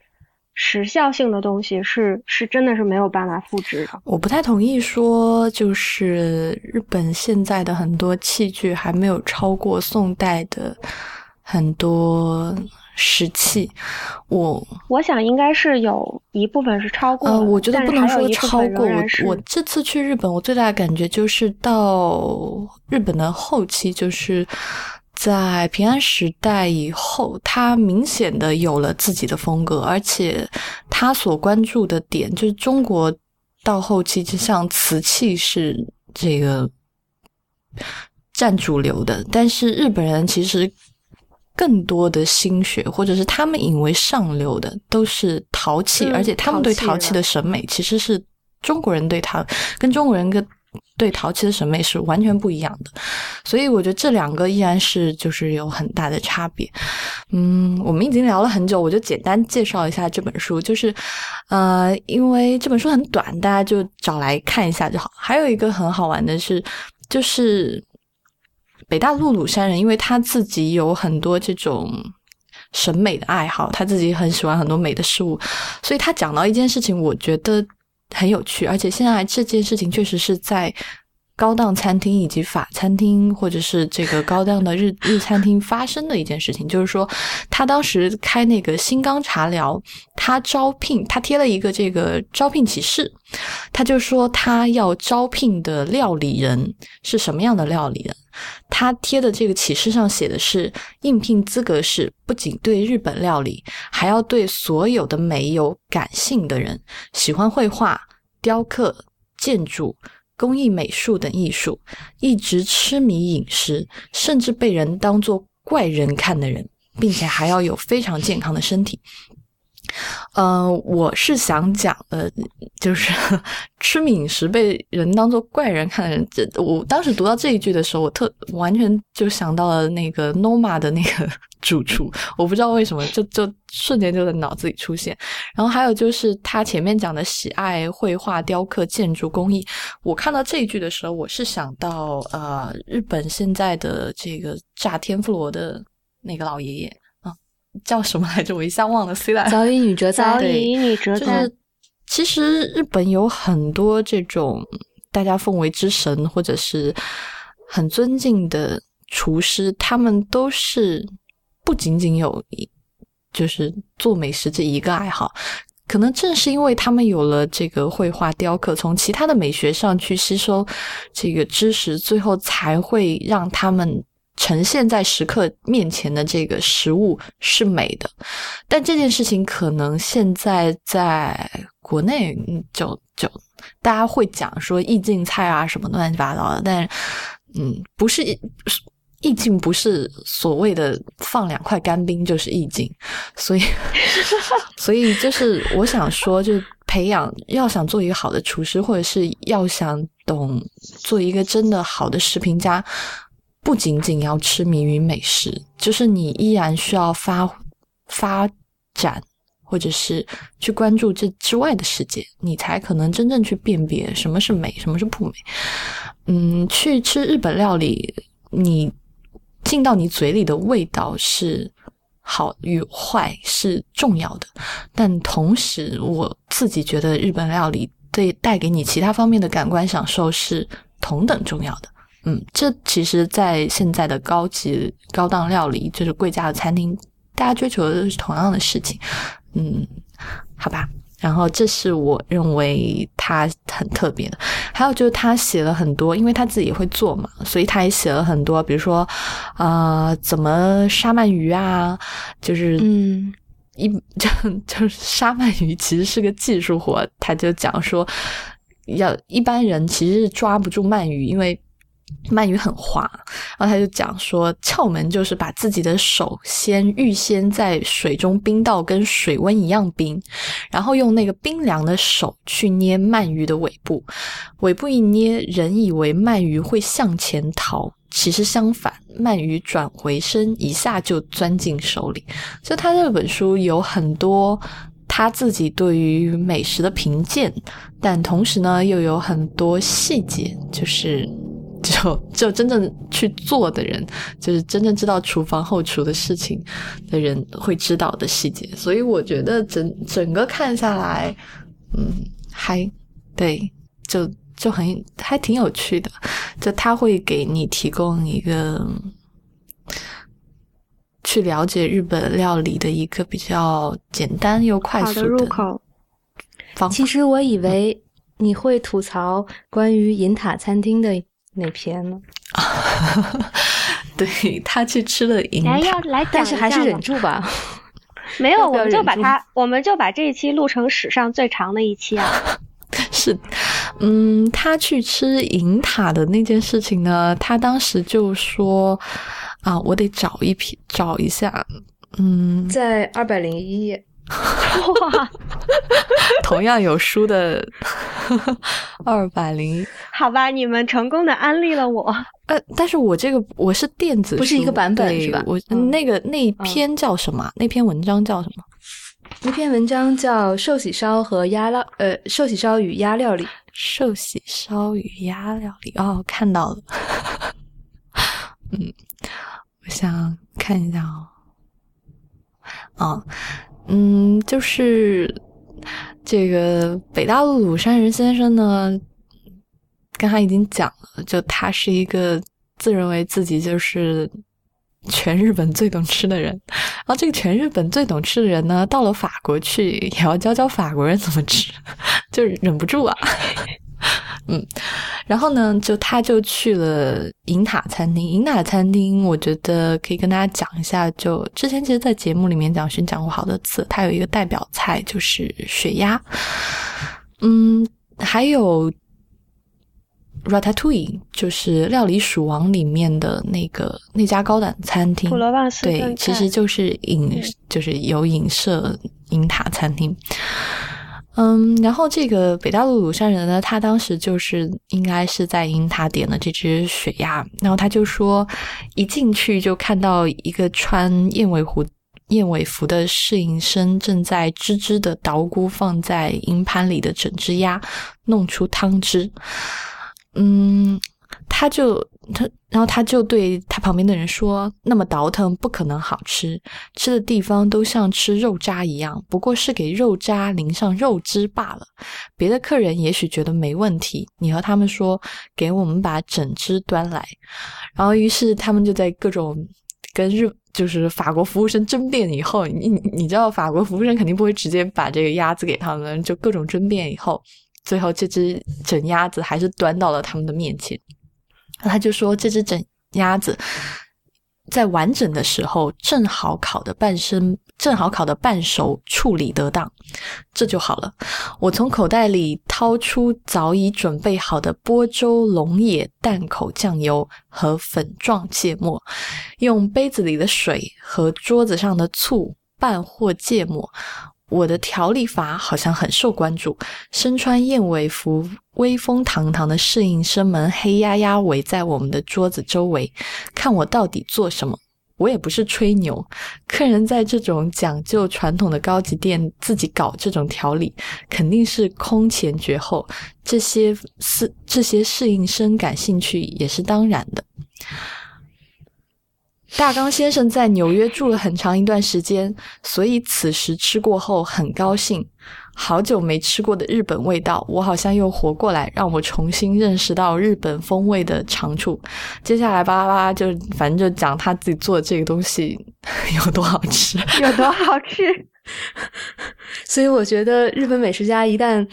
时效性的东西，是是真的是没有办法复制的。我不太同意说，就是日本现在的很多器具还没有超过宋代的很多石器。我我想应该是有一部分是超过的，呃，我觉得不能说超过。我我这次去日本，我最大的感觉就是到日本的后期，就是在平安时代以后，他明显的有了自己的风格，而且他所关注的点就是中国到后期，就像瓷器是这个占主流的，但是日本人其实更多的心血，或者是他们以为上流的，都是陶器，嗯而且他们对陶器陶器的审美其实是中国人对陶跟中国人跟对陶器的审美是完全不一样的，所以我觉得这两个依然是就是有很大的差别。嗯，我们已经聊了很久，我就简单介绍一下这本书，就是呃，因为这本书很短，大家就找来看一下就好。还有一个很好玩的是，就是北大陆鲁山人，因为他自己有很多这种审美的爱好，他自己很喜欢很多美的事物，所以他讲到一件事情，我觉得很有趣，而且现在这件事情确实是在高档餐厅以及法餐厅或者是这个高档的日 日餐厅发生的一件事情，就是说他当时开那个新钢茶寮，他招聘他贴了一个这个招聘启事，他就说他要招聘的料理人是什么样的料理人。他贴的这个启事上写的是，应聘资格是不仅对日本料理，还要对所有的美有感性的人，喜欢绘画、雕刻、建筑、工艺美术等艺术，一直痴迷饮食，甚至被人当作怪人看的人，并且还要有非常健康的身体。呃，我是想讲的，就是 吃迷饮食被人当做怪人看的人。这我当时读到这一句的时候，我特完全就想到了那个 Noma 的那个主厨，我不知道为什么，就就瞬间就在脑子里出现。然后还有就是他前面讲的喜爱绘画、雕刻、建筑工艺，我看到这一句的时候，我是想到呃，日本现在的这个炸天妇罗的那个老爷爷啊，叫什么来着？我一下忘了。虽然早乙女哲 早对乙女哲就是其实日本有很多这种大家奉为之神或者是很尊敬的厨师，他们都是不仅仅有一就是做美食这一个爱好。可能正是因为他们有了这个绘画、雕刻，从其他的美学上去吸收这个知识，最后才会让他们呈现在食客面前的这个食物是美的。但这件事情可能现在在国内就就大家会讲说意境菜啊什么乱七八糟的，但嗯不是意境不是所谓的放两块干冰就是意境，所以 所以就是我想说，就培养要想做一个好的厨师，或者是要想懂做一个真的好的食评家，不仅仅要痴迷于美食，就是你依然需要发发展，或者是去关注这之外的世界，你才可能真正去辨别什么是美，什么是不美。嗯，去吃日本料理，你进到你嘴里的味道是好与坏是重要的，但同时我自己觉得日本料理对带给你其他方面的感官享受是同等重要的。嗯，这其实，在现在的高级高档料理，就是贵价的餐厅，大家追求的是同样的事情。嗯，好吧。然后这是我认为他很特别的，还有就是他写了很多，因为他自己也会做嘛，所以他也写了很多，比如说，呃，怎么杀鳗鱼啊，就是嗯。一就 就是杀鳗鱼其实是个技术活，他就讲说，要一般人其实是抓不住鳗鱼，因为鳗鱼很滑，然后他就讲说，窍门就是把自己的手先预先在水中冰到跟水温一样冰，然后用那个冰凉的手去捏鳗鱼的尾部，尾部一捏，人以为鳗鱼会向前逃，其实相反，鳗鱼转回身，一下就钻进手里。就他这本书有很多他自己对于美食的评鉴，但同时呢，又有很多细节，就是。就 就真正去做的人，就是真正知道厨房后厨的事情的人会知道的细节，所以我觉得整整个看下来，嗯，还对，就就很还挺有趣的，就他会给你提供一个去了解日本料理的一个比较简单又快速的入口方法。其实我以为你会吐槽关于银塔餐厅的。哪篇呢？对他去吃了银塔，要来但是还是忍住吧。没有，我们就把它，我们就把这一期录成史上最长的一期啊。是，嗯，他去吃银塔的那件事情呢，他当时就说啊，我得找一批，找一下，嗯，在二百零一页。哇，同样有书的 二百零，好吧，你们成功的安利了我。呃，但是我这个我是电子，不是一个版本是吧？我那个那篇叫什么？那篇文章叫什么？那篇文章叫《寿喜烧和鸭料》，呃，《寿喜烧与鸭料理》。寿喜烧与鸭料理，哦，看到了。嗯，我想看一下哦。哦。嗯，就是这个北大陆鲁山人先生呢，刚才已经讲了，就他是一个自认为自己就是全日本最懂吃的人，然后这个全日本最懂吃的人呢，到了法国去也要教教法国人怎么吃，就忍不住啊。嗯，然后呢，就他就去了银塔餐厅。银塔餐厅，我觉得可以跟大家讲一下。就之前其实，在节目里面讲寻讲过好多次，它有一个代表菜就是血鸭。嗯，还有 ratatouille，就是料理鼠王里面的那个那家高档餐厅。对，其实就是影，就是有影射银塔餐厅。嗯，嗯然后这个北大陆鲁山人呢，他当时就是应该是在银塔点了这只水鸭，然后他就说，一进去就看到一个穿燕尾服燕尾服的侍应生正在吱吱的捣鼓放在银盘里的整只鸭，弄出汤汁。嗯。他就他，然后他就对他旁边的人说：“那么倒腾不可能好吃，吃的地方都像吃肉渣一样，不过是给肉渣淋上肉汁罢了。别的客人也许觉得没问题，你和他们说，给我们把整只端来。然后，于是他们就在各种跟日就是法国服务生争辩以后，你你知道法国服务生肯定不会直接把这个鸭子给他们，就各种争辩以后，最后这只整鸭子还是端到了他们的面前。”他就说：“这只整鸭子在完整的时候，正好烤的半生，正好烤的半熟，处理得当，这就好了。”我从口袋里掏出早已准备好的波州龙眼淡口酱油和粉状芥末，用杯子里的水和桌子上的醋拌和芥末。我的调理法好像很受关注，身穿燕尾服、威风堂堂的侍应生们黑压压围在我们的桌子周围，看我到底做什么。我也不是吹牛，客人在这种讲究传统的高级店自己搞这种调理，肯定是空前绝后。这些侍这些侍应生感兴趣也是当然的。大刚先生在纽约住了很长一段时间，所以此时吃过后很高兴。好久没吃过的日本味道，我好像又活过来，让我重新认识到日本风味的长处。接下来巴拉巴拉就反正就讲他自己做的这个东西有多好吃，有多好吃。所以我觉得日本美食家一旦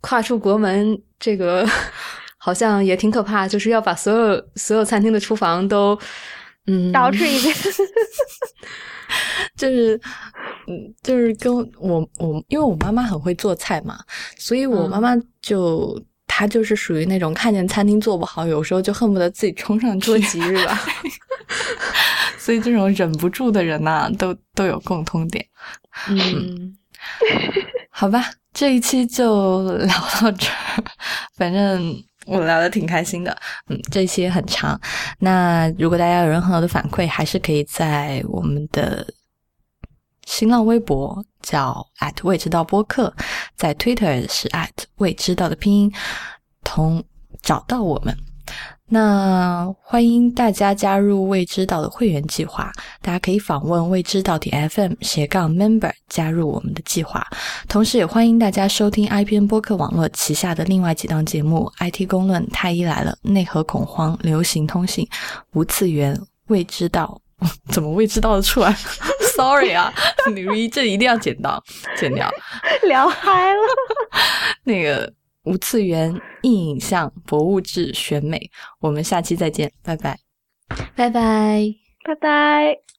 跨出国门，这个 好像也挺可怕，就是要把所有所有餐厅的厨房都。嗯，捯饬一遍，就是，嗯，就是跟我我，因为我妈妈很会做菜嘛，所以我妈妈就她就是属于那种看见餐厅做不好，有时候就恨不得自己冲上去捉急是吧？所以这种忍不住的人呐、都都有共通点。嗯，好吧，这一期就聊到这儿，反正我们聊的挺开心的。嗯，这一期也很长。那如果大家有任何的反馈，还是可以在我们的新浪微博叫未知道播客，在 Twitter 是未知道的拼音，同找到我们。那欢迎大家加入未知道的会员计划，大家可以访问未知道点 FM 斜杠 member 加入我们的计划。同时，也欢迎大家收听 IPN 播客网络旗下的另外几档节目：IT 公论、太医来了、内核恐慌、流行通信、无次元、未知道。怎么未知道的出来？Sorry 啊，女一这一定要剪到，剪掉。聊嗨了。那个无次元、硬影像、博物志、选美，我们下期再见，拜拜。拜拜。拜拜。